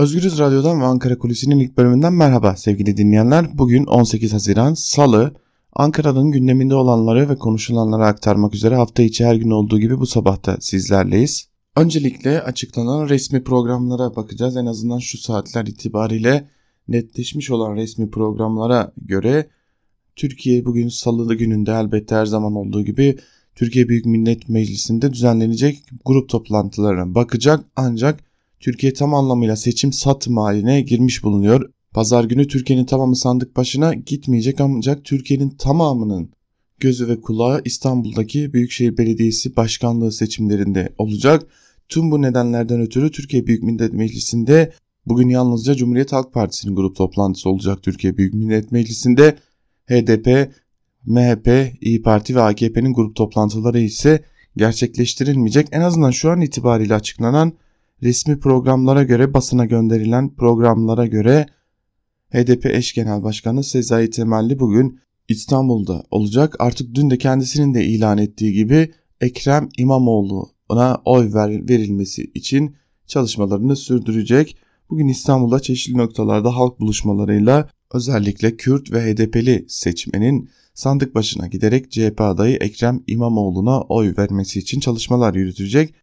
Özgürüz Radyo'dan ve Ankara Kulisi'nin ilk bölümünden merhaba sevgili dinleyenler. Bugün 18 Haziran Salı. Ankara'nın gündeminde olanları ve konuşulanları aktarmak üzere hafta içi her gün olduğu gibi bu sabahta sizlerleyiz. Öncelikle açıklanan resmi programlara bakacağız. En azından şu saatler itibariyle netleşmiş olan resmi programlara göre Türkiye bugün salı gününde elbette her zaman olduğu gibi Türkiye Büyük Millet Meclisi'nde düzenlenecek grup toplantılarına bakacak ancak Türkiye tam anlamıyla seçim satım haline girmiş bulunuyor. Pazar günü Türkiye'nin tamamı sandık başına gitmeyecek ancak Türkiye'nin tamamının gözü ve kulağı İstanbul'daki Büyükşehir Belediyesi Başkanlığı seçimlerinde olacak. Tüm bu nedenlerden ötürü Türkiye Büyük Millet Meclisi'nde bugün yalnızca Cumhuriyet Halk Partisi'nin grup toplantısı olacak Türkiye Büyük Millet Meclisi'nde. HDP, MHP, İyi Parti ve AKP'nin grup toplantıları ise gerçekleştirilmeyecek. En azından şu an itibariyle açıklanan resmi programlara göre basına gönderilen programlara göre HDP eş genel başkanı Sezai Temelli bugün İstanbul'da olacak. Artık dün de kendisinin de ilan ettiği gibi Ekrem İmamoğlu'na oy ver, verilmesi için çalışmalarını sürdürecek. Bugün İstanbul'da çeşitli noktalarda halk buluşmalarıyla özellikle Kürt ve HDP'li seçmenin sandık başına giderek CHP adayı Ekrem İmamoğlu'na oy vermesi için çalışmalar yürütecek.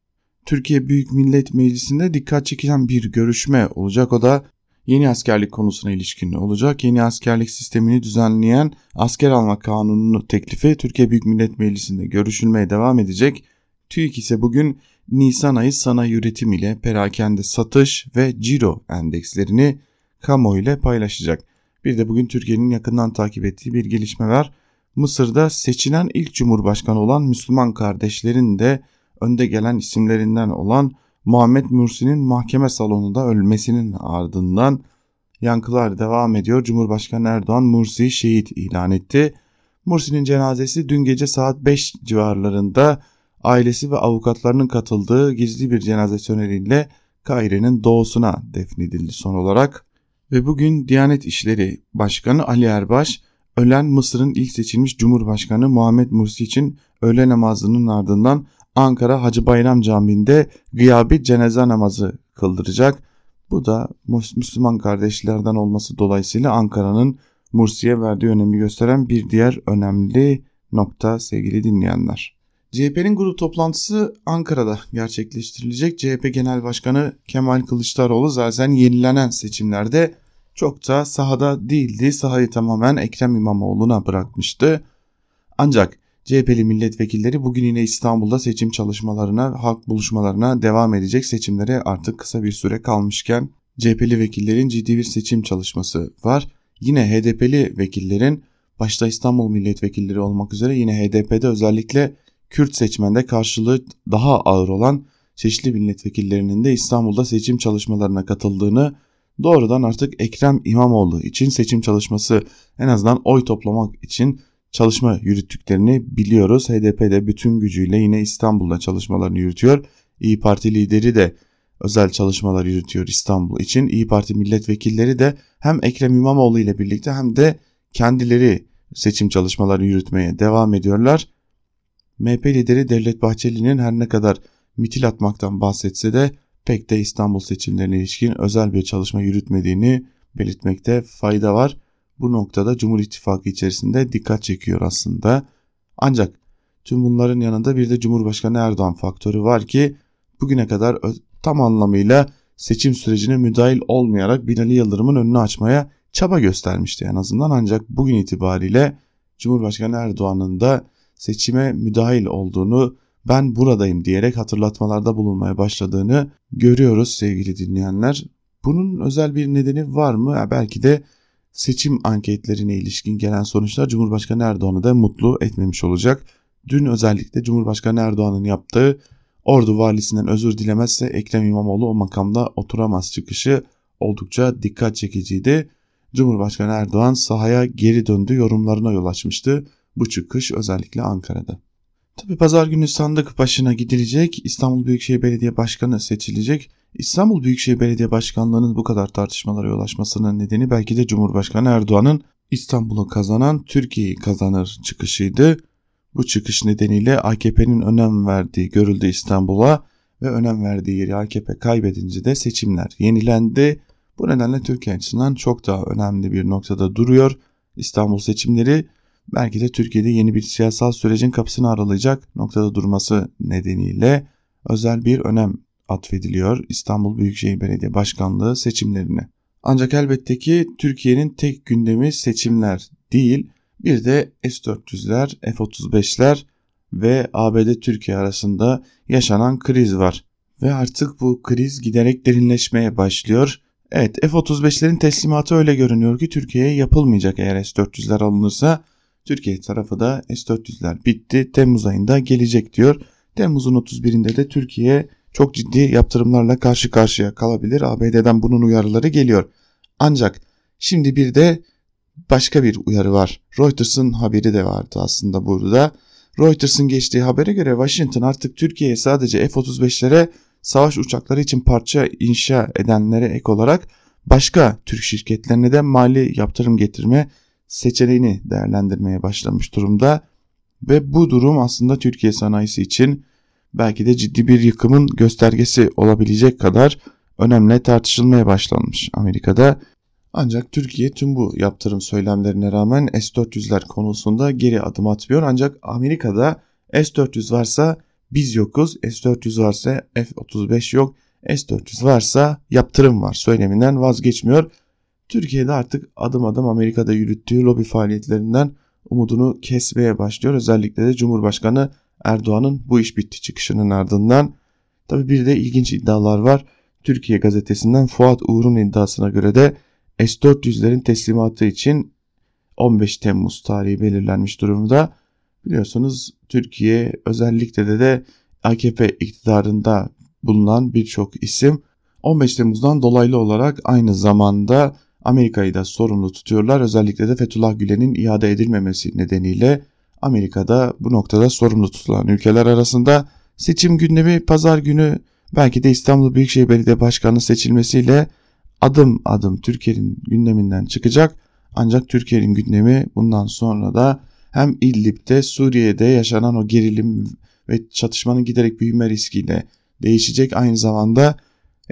Türkiye Büyük Millet Meclisi'nde dikkat çekilen bir görüşme olacak. O da yeni askerlik konusuna ilişkin olacak. Yeni askerlik sistemini düzenleyen asker alma kanununu teklifi Türkiye Büyük Millet Meclisi'nde görüşülmeye devam edecek. TÜİK ise bugün Nisan ayı sanayi üretim ile perakende satış ve ciro endekslerini kamuoyu paylaşacak. Bir de bugün Türkiye'nin yakından takip ettiği bir gelişme var. Mısır'da seçilen ilk cumhurbaşkanı olan Müslüman kardeşlerin de önde gelen isimlerinden olan Muhammed Mursi'nin mahkeme salonunda ölmesinin ardından yankılar devam ediyor. Cumhurbaşkanı Erdoğan Mursi'yi şehit ilan etti. Mursi'nin cenazesi dün gece saat 5 civarlarında ailesi ve avukatlarının katıldığı gizli bir cenaze töreniyle Kaire'nin doğusuna defnedildi son olarak. Ve bugün Diyanet İşleri Başkanı Ali Erbaş, ölen Mısır'ın ilk seçilmiş Cumhurbaşkanı Muhammed Mursi için öğle namazının ardından Ankara Hacı Bayram Camii'nde gıyabi cenaze namazı kıldıracak. Bu da Müslüman kardeşlerden olması dolayısıyla Ankara'nın Mursi'ye verdiği önemi gösteren bir diğer önemli nokta sevgili dinleyenler. CHP'nin grup toplantısı Ankara'da gerçekleştirilecek. CHP Genel Başkanı Kemal Kılıçdaroğlu zaten yenilenen seçimlerde çok da sahada değildi. Sahayı tamamen Ekrem İmamoğlu'na bırakmıştı. Ancak CHP'li milletvekilleri bugün yine İstanbul'da seçim çalışmalarına, halk buluşmalarına devam edecek. Seçimlere artık kısa bir süre kalmışken CHP'li vekillerin ciddi bir seçim çalışması var. Yine HDP'li vekillerin başta İstanbul milletvekilleri olmak üzere yine HDP'de özellikle Kürt seçmende karşılığı daha ağır olan çeşitli milletvekillerinin de İstanbul'da seçim çalışmalarına katıldığını doğrudan artık Ekrem İmamoğlu için seçim çalışması en azından oy toplamak için çalışma yürüttüklerini biliyoruz. HDP de bütün gücüyle yine İstanbul'da çalışmalarını yürütüyor. İyi Parti lideri de özel çalışmalar yürütüyor İstanbul için. İyi Parti milletvekilleri de hem Ekrem İmamoğlu ile birlikte hem de kendileri seçim çalışmaları yürütmeye devam ediyorlar. MHP lideri Devlet Bahçeli'nin her ne kadar mitil atmaktan bahsetse de pek de İstanbul seçimlerine ilişkin özel bir çalışma yürütmediğini belirtmekte fayda var bu noktada Cumhur İttifakı içerisinde dikkat çekiyor aslında. Ancak tüm bunların yanında bir de Cumhurbaşkanı Erdoğan faktörü var ki bugüne kadar tam anlamıyla seçim sürecine müdahil olmayarak Binali Yıldırım'ın önünü açmaya çaba göstermişti en azından ancak bugün itibariyle Cumhurbaşkanı Erdoğan'ın da seçime müdahil olduğunu ben buradayım diyerek hatırlatmalarda bulunmaya başladığını görüyoruz sevgili dinleyenler. Bunun özel bir nedeni var mı? Belki de seçim anketlerine ilişkin gelen sonuçlar Cumhurbaşkanı Erdoğan'ı da mutlu etmemiş olacak. Dün özellikle Cumhurbaşkanı Erdoğan'ın yaptığı Ordu valisinden özür dilemezse Ekrem İmamoğlu o makamda oturamaz çıkışı oldukça dikkat çekiciydi. Cumhurbaşkanı Erdoğan sahaya geri döndü yorumlarına yol açmıştı bu çıkış özellikle Ankara'da. Tabi pazar günü sandık başına gidilecek, İstanbul Büyükşehir Belediye Başkanı seçilecek. İstanbul Büyükşehir Belediye Başkanlığı'nın bu kadar tartışmalara yol açmasının nedeni belki de Cumhurbaşkanı Erdoğan'ın İstanbul'u kazanan Türkiye'yi kazanır çıkışıydı. Bu çıkış nedeniyle AKP'nin önem verdiği görüldü İstanbul'a ve önem verdiği yeri AKP kaybedince de seçimler yenilendi. Bu nedenle Türkiye açısından çok daha önemli bir noktada duruyor. İstanbul seçimleri belki de Türkiye'de yeni bir siyasal sürecin kapısını aralayacak noktada durması nedeniyle özel bir önem atfediliyor İstanbul Büyükşehir Belediye Başkanlığı seçimlerine. Ancak elbette ki Türkiye'nin tek gündemi seçimler değil, bir de S-400'ler, F-35'ler ve ABD-Türkiye arasında yaşanan kriz var. Ve artık bu kriz giderek derinleşmeye başlıyor. Evet F-35'lerin teslimatı öyle görünüyor ki Türkiye'ye yapılmayacak eğer S-400'ler alınırsa. Türkiye tarafı da S-400'ler bitti Temmuz ayında gelecek diyor. Temmuz'un 31'inde de Türkiye çok ciddi yaptırımlarla karşı karşıya kalabilir. ABD'den bunun uyarıları geliyor. Ancak şimdi bir de başka bir uyarı var. Reuters'ın haberi de vardı aslında burada. Reuters'ın geçtiği habere göre Washington artık Türkiye'ye sadece F-35'lere savaş uçakları için parça inşa edenlere ek olarak başka Türk şirketlerine de mali yaptırım getirme seçeneğini değerlendirmeye başlamış durumda. Ve bu durum aslında Türkiye sanayisi için belki de ciddi bir yıkımın göstergesi olabilecek kadar önemli tartışılmaya başlanmış Amerika'da. Ancak Türkiye tüm bu yaptırım söylemlerine rağmen S-400'ler konusunda geri adım atmıyor. Ancak Amerika'da S-400 varsa biz yokuz, S-400 varsa F-35 yok, S-400 varsa yaptırım var söyleminden vazgeçmiyor. Türkiye'de artık adım adım Amerika'da yürüttüğü lobi faaliyetlerinden umudunu kesmeye başlıyor. Özellikle de Cumhurbaşkanı Erdoğan'ın bu iş bitti çıkışının ardından. Tabi bir de ilginç iddialar var. Türkiye gazetesinden Fuat Uğur'un iddiasına göre de S-400'lerin teslimatı için 15 Temmuz tarihi belirlenmiş durumda. Biliyorsunuz Türkiye özellikle de de AKP iktidarında bulunan birçok isim 15 Temmuz'dan dolaylı olarak aynı zamanda Amerika'yı da sorumlu tutuyorlar. Özellikle de Fethullah Gülen'in iade edilmemesi nedeniyle Amerika'da bu noktada sorumlu tutulan ülkeler arasında seçim gündemi pazar günü belki de İstanbul Büyükşehir Belediye Başkanı seçilmesiyle adım adım Türkiye'nin gündeminden çıkacak. Ancak Türkiye'nin gündemi bundan sonra da hem İdlib'de Suriye'de yaşanan o gerilim ve çatışmanın giderek büyüme riskiyle değişecek. Aynı zamanda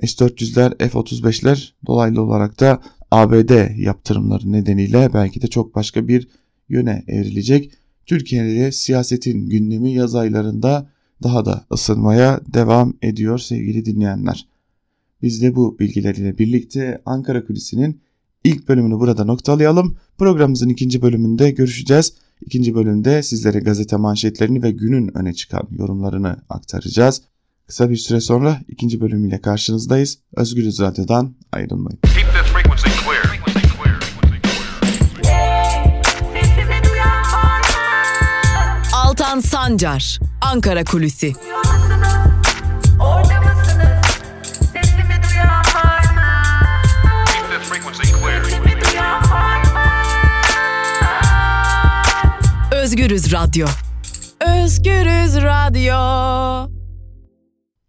S-400'ler, F-35'ler dolaylı olarak da ABD yaptırımları nedeniyle belki de çok başka bir yöne evrilecek. Türkiye'de siyasetin gündemi yaz aylarında daha da ısınmaya devam ediyor sevgili dinleyenler. Biz de bu bilgilerle birlikte Ankara Kulisi'nin ilk bölümünü burada noktalayalım. Programımızın ikinci bölümünde görüşeceğiz. İkinci bölümde sizlere gazete manşetlerini ve günün öne çıkan yorumlarını aktaracağız. Kısa bir süre sonra ikinci bölümüyle karşınızdayız. Özgürüz Radyo'dan ayrılmayın. Altan Sancar, Ankara Kulüsi. Özgürüz Radyo. Özgürüz Radyo.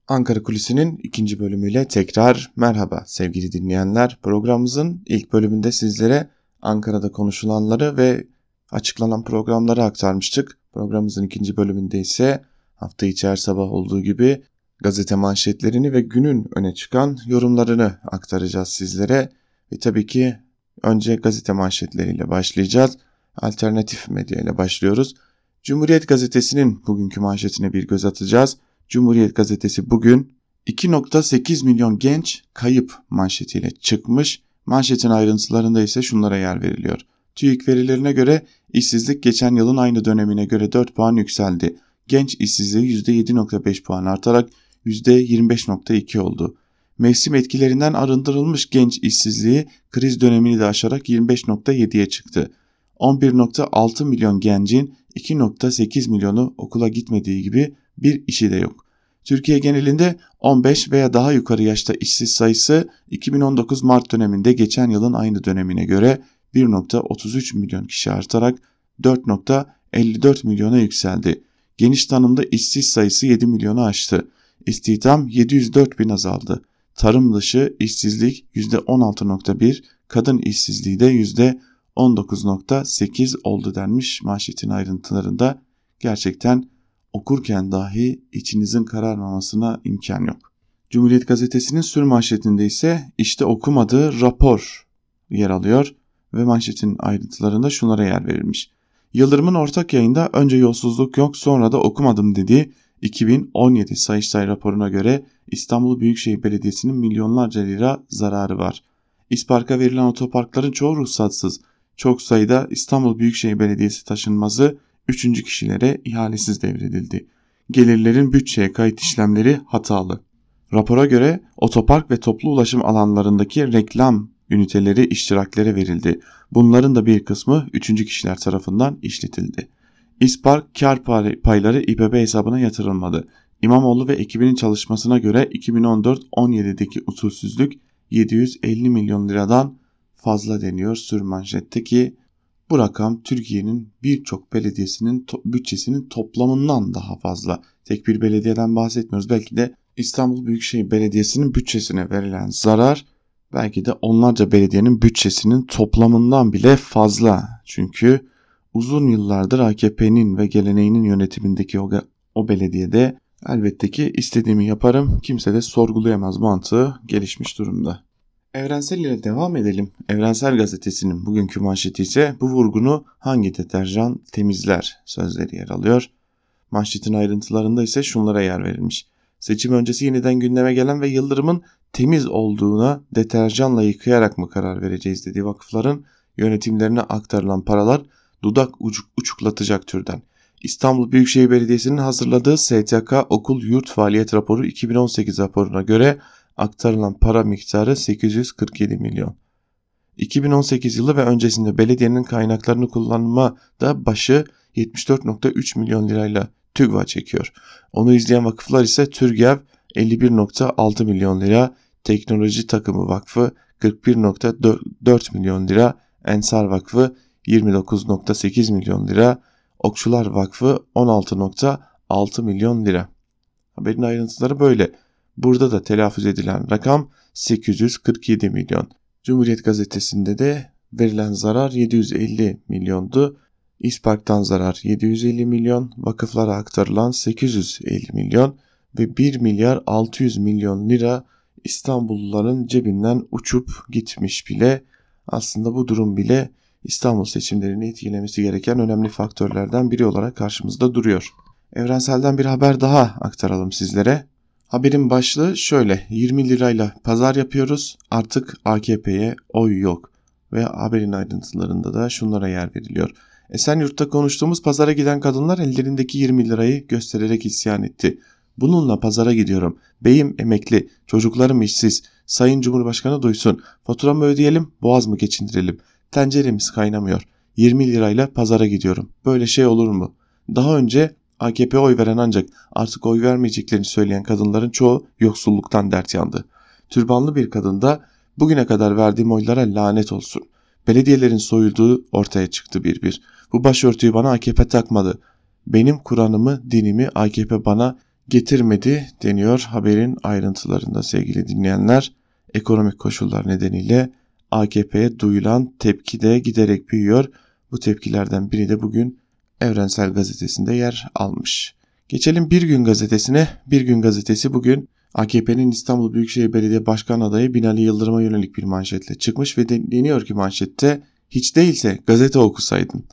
Ankara Kulisi'nin ikinci bölümüyle tekrar merhaba sevgili dinleyenler. Programımızın ilk bölümünde sizlere Ankara'da konuşulanları ve açıklanan programları aktarmıştık. Programımızın ikinci bölümünde ise hafta içi her sabah olduğu gibi gazete manşetlerini ve günün öne çıkan yorumlarını aktaracağız sizlere. Ve tabii ki önce gazete manşetleriyle başlayacağız. Alternatif medya ile başlıyoruz. Cumhuriyet Gazetesi'nin bugünkü manşetine bir göz atacağız. Cumhuriyet Gazetesi bugün 2.8 milyon genç kayıp manşetiyle çıkmış. Manşetin ayrıntılarında ise şunlara yer veriliyor. TÜİK verilerine göre işsizlik geçen yılın aynı dönemine göre 4 puan yükseldi. Genç işsizliği %7.5 puan artarak %25.2 oldu. Mevsim etkilerinden arındırılmış genç işsizliği kriz dönemini de aşarak 25.7'ye çıktı. 11.6 milyon gencin 2.8 milyonu okula gitmediği gibi bir işi de yok. Türkiye genelinde 15 veya daha yukarı yaşta işsiz sayısı 2019 Mart döneminde geçen yılın aynı dönemine göre 1.33 milyon kişi artarak 4.54 milyona yükseldi. Geniş tanımda işsiz sayısı 7 milyonu aştı. İstihdam 704 bin azaldı. Tarım dışı işsizlik %16.1, kadın işsizliği de %19.8 oldu denmiş manşetin ayrıntılarında. Gerçekten okurken dahi içinizin kararmamasına imkan yok. Cumhuriyet Gazetesi'nin sür manşetinde ise işte okumadığı rapor yer alıyor ve manşetin ayrıntılarında şunlara yer verilmiş. Yıldırım'ın ortak yayında önce yolsuzluk yok sonra da okumadım dediği 2017 Sayıştay raporuna göre İstanbul Büyükşehir Belediyesi'nin milyonlarca lira zararı var. İspark'a verilen otoparkların çoğu ruhsatsız. Çok sayıda İstanbul Büyükşehir Belediyesi taşınmazı 3. kişilere ihalesiz devredildi. Gelirlerin bütçeye kayıt işlemleri hatalı. Rapora göre otopark ve toplu ulaşım alanlarındaki reklam üniteleri iştiraklere verildi. Bunların da bir kısmı 3. kişiler tarafından işletildi. İspark kar payları İBB hesabına yatırılmadı. İmamoğlu ve ekibinin çalışmasına göre 2014-17'deki usulsüzlük 750 milyon liradan fazla deniyor sürmanşetteki bu rakam Türkiye'nin birçok belediyesinin to bütçesinin toplamından daha fazla. Tek bir belediyeden bahsetmiyoruz. Belki de İstanbul Büyükşehir Belediyesi'nin bütçesine verilen zarar belki de onlarca belediyenin bütçesinin toplamından bile fazla. Çünkü uzun yıllardır AKP'nin ve geleneğinin yönetimindeki o, o belediyede elbette ki istediğimi yaparım kimse de sorgulayamaz mantığı gelişmiş durumda. Evrensel ile devam edelim. Evrensel Gazetesi'nin bugünkü manşeti ise bu vurgunu hangi deterjan temizler sözleri yer alıyor. Manşetin ayrıntılarında ise şunlara yer verilmiş. Seçim öncesi yeniden gündeme gelen ve Yıldırım'ın temiz olduğuna deterjanla yıkayarak mı karar vereceğiz dediği vakıfların yönetimlerine aktarılan paralar dudak ucuk uçuklatacak türden. İstanbul Büyükşehir Belediyesi'nin hazırladığı STK Okul Yurt Faaliyet Raporu 2018 raporuna göre aktarılan para miktarı 847 milyon. 2018 yılı ve öncesinde belediyenin kaynaklarını kullanmada başı 74.3 milyon lirayla TÜGVA çekiyor. Onu izleyen vakıflar ise TÜRGEV 51.6 milyon lira, Teknoloji Takımı Vakfı 41.4 milyon lira, Ensar Vakfı 29.8 milyon lira, Okçular Vakfı 16.6 milyon lira. Haberin ayrıntıları böyle. Burada da telaffuz edilen rakam 847 milyon. Cumhuriyet Gazetesi'nde de verilen zarar 750 milyondu. İspark'tan zarar 750 milyon, vakıflara aktarılan 850 milyon ve 1 milyar 600 milyon lira İstanbulluların cebinden uçup gitmiş bile. Aslında bu durum bile İstanbul seçimlerini etkilemesi gereken önemli faktörlerden biri olarak karşımızda duruyor. Evrensel'den bir haber daha aktaralım sizlere. Haberin başlığı şöyle 20 lirayla pazar yapıyoruz artık AKP'ye oy yok ve haberin ayrıntılarında da şunlara yer veriliyor. Esenyurt'ta konuştuğumuz pazara giden kadınlar ellerindeki 20 lirayı göstererek isyan etti. Bununla pazara gidiyorum. Beyim emekli, çocuklarım işsiz. Sayın Cumhurbaşkanı duysun. Faturamı ödeyelim, boğaz mı geçindirelim? Tenceremiz kaynamıyor. 20 lirayla pazara gidiyorum. Böyle şey olur mu? Daha önce AKP oy veren ancak artık oy vermeyeceklerini söyleyen kadınların çoğu yoksulluktan dert yandı. Türbanlı bir kadın da bugüne kadar verdiğim oylara lanet olsun. Belediyelerin soyulduğu ortaya çıktı bir bir. Bu başörtüyü bana AKP takmadı. Benim Kur'an'ımı, dinimi AKP bana getirmedi deniyor haberin ayrıntılarında sevgili dinleyenler. Ekonomik koşullar nedeniyle AKP'ye duyulan tepki de giderek büyüyor. Bu tepkilerden biri de bugün Evrensel Gazetesi'nde yer almış. Geçelim Bir Gün Gazetesi'ne. Bir Gün Gazetesi bugün AKP'nin İstanbul Büyükşehir Belediye Başkan adayı Binali Yıldırım'a yönelik bir manşetle çıkmış ve deniyor ki manşette hiç değilse gazete okusaydın.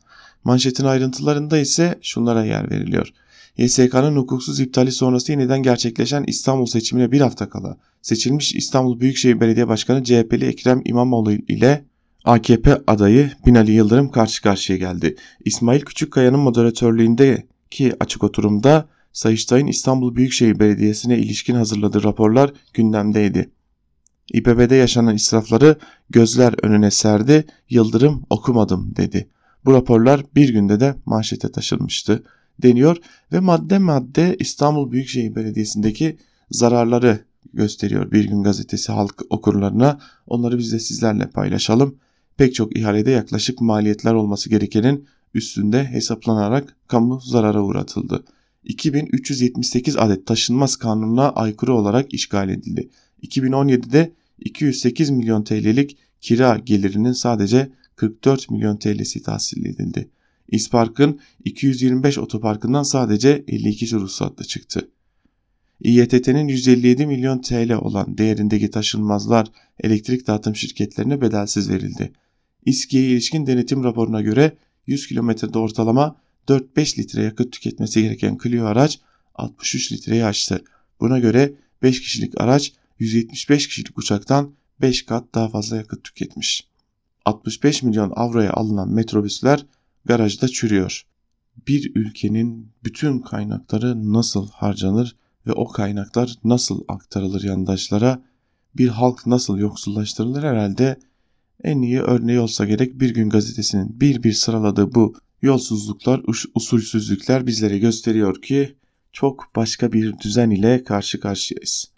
Manşetin ayrıntılarında ise şunlara yer veriliyor. YSK'nın hukuksuz iptali sonrası yeniden gerçekleşen İstanbul seçimine bir hafta kala seçilmiş İstanbul Büyükşehir Belediye Başkanı CHP'li Ekrem İmamoğlu ile AKP adayı Binali Yıldırım karşı karşıya geldi. İsmail Küçükkaya'nın moderatörlüğündeki açık oturumda Sayıştay'ın İstanbul Büyükşehir Belediyesi'ne ilişkin hazırladığı raporlar gündemdeydi. İBB'de yaşanan israfları gözler önüne serdi, Yıldırım okumadım dedi. Bu raporlar bir günde de manşete taşınmıştı deniyor ve madde madde İstanbul Büyükşehir Belediyesi'ndeki zararları gösteriyor Bir Gün Gazetesi halk okurlarına. Onları biz de sizlerle paylaşalım. Pek çok ihalede yaklaşık maliyetler olması gerekenin üstünde hesaplanarak kamu zarara uğratıldı. 2378 adet taşınmaz kanununa aykırı olarak işgal edildi. 2017'de 208 milyon TL'lik kira gelirinin sadece 44 milyon TL'si tahsil edildi. İspark'ın 225 otoparkından sadece 52 ruhsatla çıktı. İETT'nin 157 milyon TL olan değerindeki taşınmazlar elektrik dağıtım şirketlerine bedelsiz verildi. İSKİ'ye ilişkin denetim raporuna göre 100 kilometrede ortalama 4-5 litre yakıt tüketmesi gereken Clio araç 63 litreyi aştı. Buna göre 5 kişilik araç 175 kişilik uçaktan 5 kat daha fazla yakıt tüketmiş. 65 milyon avroya alınan metrobüsler garajda çürüyor. Bir ülkenin bütün kaynakları nasıl harcanır ve o kaynaklar nasıl aktarılır yandaşlara, bir halk nasıl yoksullaştırılır herhalde en iyi örneği olsa gerek Bir Gün Gazetesi'nin bir bir sıraladığı bu yolsuzluklar, usulsüzlükler bizlere gösteriyor ki çok başka bir düzen ile karşı karşıyayız.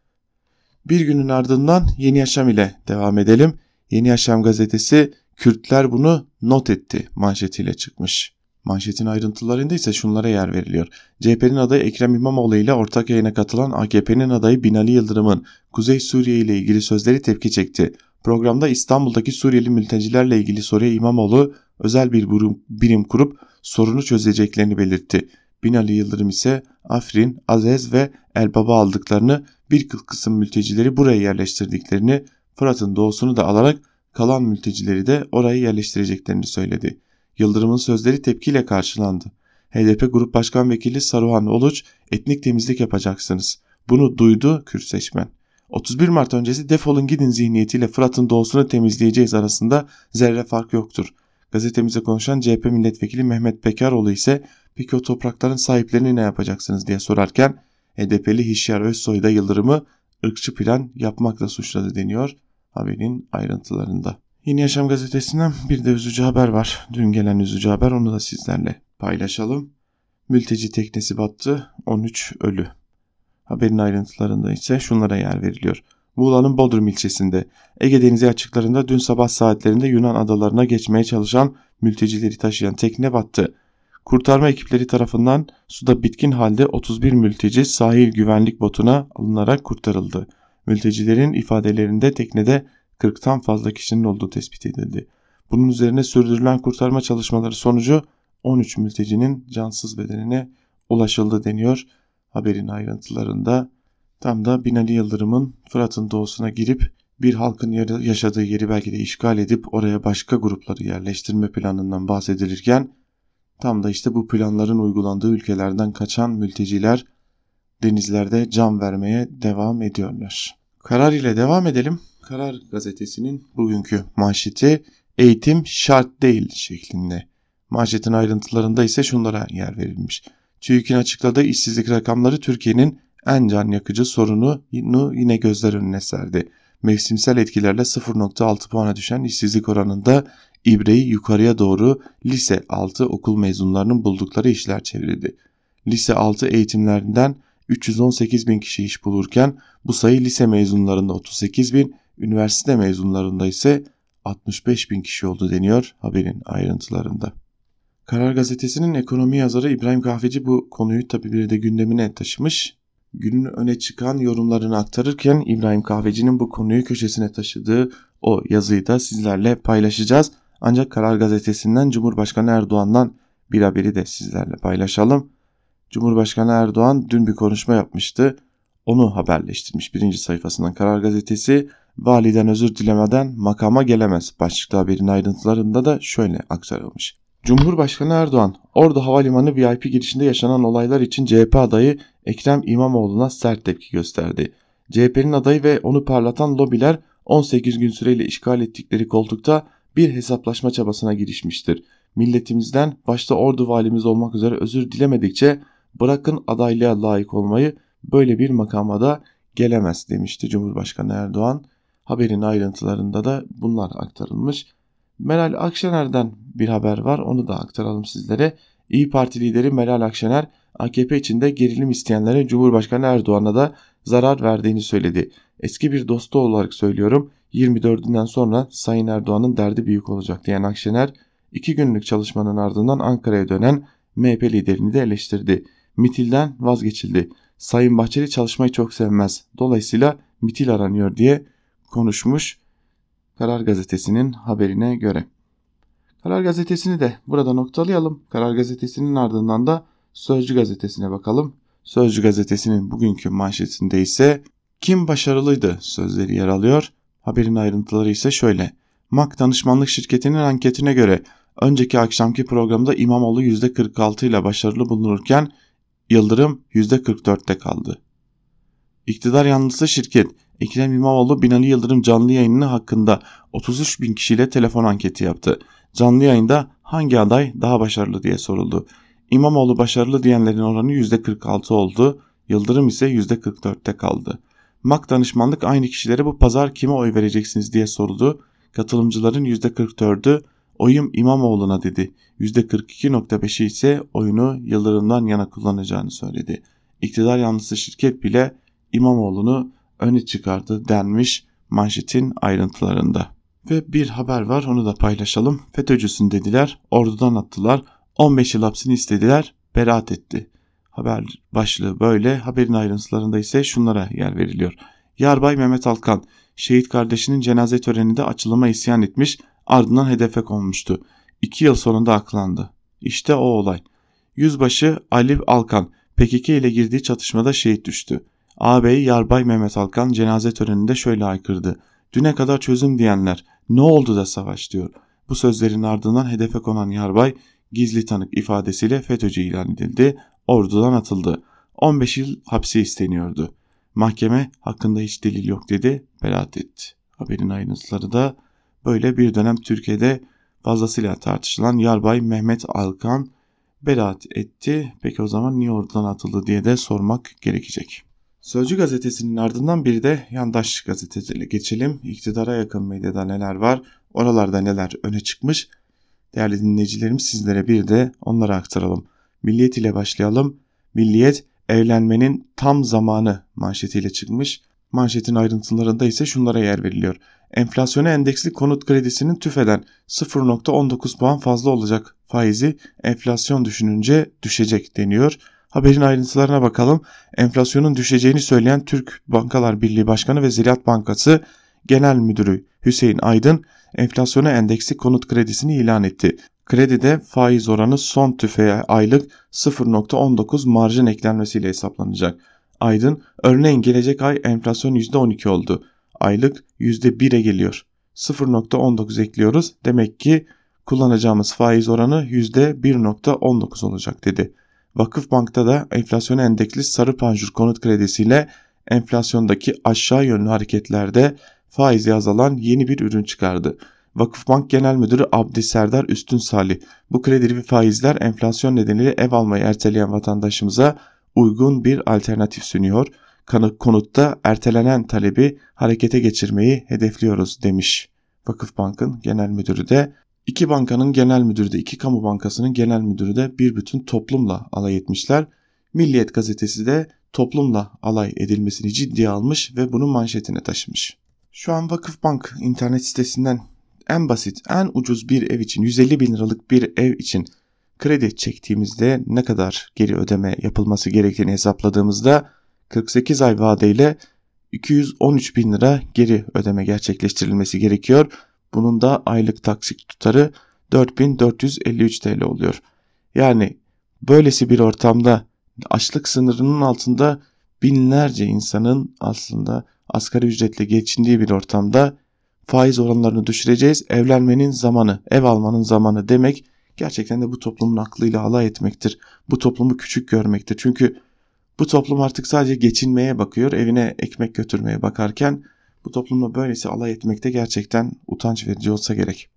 Bir günün ardından Yeni Yaşam ile devam edelim. Yeni Yaşam gazetesi Kürtler bunu not etti manşetiyle çıkmış. Manşetin ayrıntılarında ise şunlara yer veriliyor. CHP'nin adayı Ekrem İmamoğlu ile ortak yayına katılan AKP'nin adayı Binali Yıldırım'ın Kuzey Suriye ile ilgili sözleri tepki çekti. Programda İstanbul'daki Suriyeli mültecilerle ilgili soruya İmamoğlu özel bir birim kurup sorunu çözeceklerini belirtti. Binali Yıldırım ise Afrin, Azez ve Elbaba aldıklarını bir kısım mültecileri buraya yerleştirdiklerini Fırat'ın doğusunu da alarak kalan mültecileri de oraya yerleştireceklerini söyledi. Yıldırım'ın sözleri tepkiyle karşılandı. HDP Grup Başkan Vekili Saruhan Oluç etnik temizlik yapacaksınız. Bunu duydu Kürt seçmen. 31 Mart öncesi defolun gidin zihniyetiyle Fırat'ın doğusunu temizleyeceğiz arasında zerre fark yoktur. Gazetemize konuşan CHP milletvekili Mehmet Pekaroğlu ise peki o toprakların sahiplerini ne yapacaksınız diye sorarken HDP'li Hişyar Özsoy da Yıldırım'ı ırkçı plan yapmakla suçladı deniyor haberin ayrıntılarında. Yeni Yaşam gazetesinden bir de üzücü haber var. Dün gelen üzücü haber onu da sizlerle paylaşalım. Mülteci teknesi battı, 13 ölü. Haberin ayrıntılarında ise şunlara yer veriliyor. Muğla'nın Bodrum ilçesinde Ege Denizi açıklarında dün sabah saatlerinde Yunan adalarına geçmeye çalışan mültecileri taşıyan tekne battı. Kurtarma ekipleri tarafından suda bitkin halde 31 mülteci sahil güvenlik botuna alınarak kurtarıldı. Mültecilerin ifadelerinde teknede 40'tan fazla kişinin olduğu tespit edildi. Bunun üzerine sürdürülen kurtarma çalışmaları sonucu 13 mültecinin cansız bedenine ulaşıldı deniyor haberin ayrıntılarında. Tam da Binali Yıldırım'ın Fırat'ın doğusuna girip bir halkın yaşadığı yeri belki de işgal edip oraya başka grupları yerleştirme planından bahsedilirken tam da işte bu planların uygulandığı ülkelerden kaçan mülteciler denizlerde can vermeye devam ediyorlar. Karar ile devam edelim. Karar gazetesinin bugünkü manşeti eğitim şart değil şeklinde. Manşetin ayrıntılarında ise şunlara yer verilmiş. TÜİK'in açıkladığı işsizlik rakamları Türkiye'nin en can yakıcı sorunu yine gözler önüne serdi. Mevsimsel etkilerle 0.6 puana düşen işsizlik oranında ibreyi yukarıya doğru lise 6 okul mezunlarının buldukları işler çevirdi. Lise 6 eğitimlerinden 318 bin kişi iş bulurken bu sayı lise mezunlarında 38 bin, üniversite mezunlarında ise 65 bin kişi oldu deniyor haberin ayrıntılarında. Karar Gazetesi'nin ekonomi yazarı İbrahim Kahveci bu konuyu tabi bir de gündemine taşımış. Günün öne çıkan yorumlarını aktarırken İbrahim Kahveci'nin bu konuyu köşesine taşıdığı o yazıyı da sizlerle paylaşacağız. Ancak Karar Gazetesi'nden Cumhurbaşkanı Erdoğan'dan bir haberi de sizlerle paylaşalım. Cumhurbaşkanı Erdoğan dün bir konuşma yapmıştı. Onu haberleştirmiş birinci sayfasından Karar Gazetesi validen özür dilemeden makama gelemez. Başlıkta haberin ayrıntılarında da şöyle aktarılmış. Cumhurbaşkanı Erdoğan, Ordu Havalimanı VIP girişinde yaşanan olaylar için CHP adayı Ekrem İmamoğlu'na sert tepki gösterdi. CHP'nin adayı ve onu parlatan lobiler 18 gün süreyle işgal ettikleri koltukta bir hesaplaşma çabasına girişmiştir. Milletimizden başta Ordu valimiz olmak üzere özür dilemedikçe bırakın adaylığa layık olmayı böyle bir makama da gelemez demişti Cumhurbaşkanı Erdoğan. Haberin ayrıntılarında da bunlar aktarılmış. Meral Akşener'den bir haber var onu da aktaralım sizlere. İyi Parti lideri Meral Akşener AKP içinde gerilim isteyenlere Cumhurbaşkanı Erdoğan'a da zarar verdiğini söyledi. Eski bir dostu olarak söylüyorum 24'ünden sonra Sayın Erdoğan'ın derdi büyük olacak diyen Akşener iki günlük çalışmanın ardından Ankara'ya dönen MHP liderini de eleştirdi. Mitil'den vazgeçildi. Sayın Bahçeli çalışmayı çok sevmez. Dolayısıyla mitil aranıyor diye konuşmuş Karar Gazetesi'nin haberine göre. Karar Gazetesi'ni de burada noktalayalım. Karar Gazetesi'nin ardından da Sözcü Gazetesi'ne bakalım. Sözcü gazetesinin bugünkü manşetinde ise kim başarılıydı sözleri yer alıyor. Haberin ayrıntıları ise şöyle. MAK danışmanlık şirketinin anketine göre önceki akşamki programda İmamoğlu %46 ile başarılı bulunurken Yıldırım %44'te kaldı. İktidar yanlısı şirket Ekrem İmamoğlu Binali Yıldırım canlı yayını hakkında 33 bin kişiyle telefon anketi yaptı. Canlı yayında hangi aday daha başarılı diye soruldu. İmamoğlu başarılı diyenlerin oranı %46 oldu. Yıldırım ise %44'te kaldı. MAK danışmanlık aynı kişilere bu pazar kime oy vereceksiniz diye sordu. Katılımcıların %44'ü oyum İmamoğlu'na dedi. %42.5'i ise oyunu Yıldırım'dan yana kullanacağını söyledi. İktidar yanlısı şirket bile İmamoğlu'nu öne çıkardı denmiş manşetin ayrıntılarında. Ve bir haber var onu da paylaşalım. FETÖ'cüsün dediler, ordudan attılar, 15 yıl hapsini istediler, beraat etti. Haber başlığı böyle, haberin ayrıntılarında ise şunlara yer veriliyor. Yarbay Mehmet Alkan, şehit kardeşinin cenaze töreninde açılıma isyan etmiş, ardından hedefe konmuştu. İki yıl sonunda aklandı. İşte o olay. Yüzbaşı Ali Alkan, PKK ile girdiği çatışmada şehit düştü. Ağabey Yarbay Mehmet Alkan cenaze töreninde şöyle haykırdı. Düne kadar çözüm diyenler ne oldu da savaş diyor. Bu sözlerin ardından hedefe konan Yarbay gizli tanık ifadesiyle FETÖ'cü ilan edildi. Ordudan atıldı. 15 yıl hapsi isteniyordu. Mahkeme hakkında hiç delil yok dedi, beraat etti. Haberin ayrıntıları da böyle bir dönem Türkiye'de fazlasıyla tartışılan Yarbay Mehmet Alkan beraat etti. Peki o zaman niye ordudan atıldı diye de sormak gerekecek. Sözcü gazetesinin ardından bir de yandaş gazetesiyle geçelim. İktidara yakın medyada neler var, oralarda neler öne çıkmış. Değerli dinleyicilerim sizlere bir de onları aktaralım. Milliyet ile başlayalım. Milliyet evlenmenin tam zamanı manşetiyle çıkmış. Manşetin ayrıntılarında ise şunlara yer veriliyor. Enflasyona endeksli konut kredisinin tüfeden 0.19 puan fazla olacak faizi enflasyon düşününce düşecek deniyor. Haberin ayrıntılarına bakalım. Enflasyonun düşeceğini söyleyen Türk Bankalar Birliği Başkanı ve Ziraat Bankası Genel Müdürü Hüseyin Aydın enflasyona endeksi konut kredisini ilan etti. Kredide faiz oranı son tüfeğe aylık 0.19 marjın eklenmesiyle hesaplanacak. Aydın örneğin gelecek ay enflasyon %12 oldu. Aylık %1'e geliyor. 0.19 ekliyoruz. Demek ki kullanacağımız faiz oranı %1.19 olacak dedi. Vakıfbank'ta da enflasyon endeksli sarı panjur konut kredisiyle enflasyondaki aşağı yönlü hareketlerde faizi azalan yeni bir ürün çıkardı. Vakıfbank Genel Müdürü Abdi Serdar Üstün Salih bu kredi ve faizler enflasyon nedeniyle ev almayı erteleyen vatandaşımıza uygun bir alternatif sunuyor. Konutta ertelenen talebi harekete geçirmeyi hedefliyoruz demiş. Vakıfbank'ın genel müdürü de İki bankanın genel müdürü de iki kamu bankasının genel müdürü de bir bütün toplumla alay etmişler. Milliyet gazetesi de toplumla alay edilmesini ciddiye almış ve bunu manşetine taşımış. Şu an Vakıfbank internet sitesinden en basit, en ucuz bir ev için 150 bin liralık bir ev için kredi çektiğimizde ne kadar geri ödeme yapılması gerektiğini hesapladığımızda 48 ay vadeyle 213 bin lira geri ödeme gerçekleştirilmesi gerekiyor. Bunun da aylık taksit tutarı 4453 TL oluyor. Yani böylesi bir ortamda açlık sınırının altında binlerce insanın aslında asgari ücretle geçindiği bir ortamda faiz oranlarını düşüreceğiz. Evlenmenin zamanı, ev almanın zamanı demek gerçekten de bu toplumun aklıyla alay etmektir. Bu toplumu küçük görmektir. Çünkü bu toplum artık sadece geçinmeye bakıyor, evine ekmek götürmeye bakarken bu toplumla böylesi alay etmekte gerçekten utanç verici olsa gerek.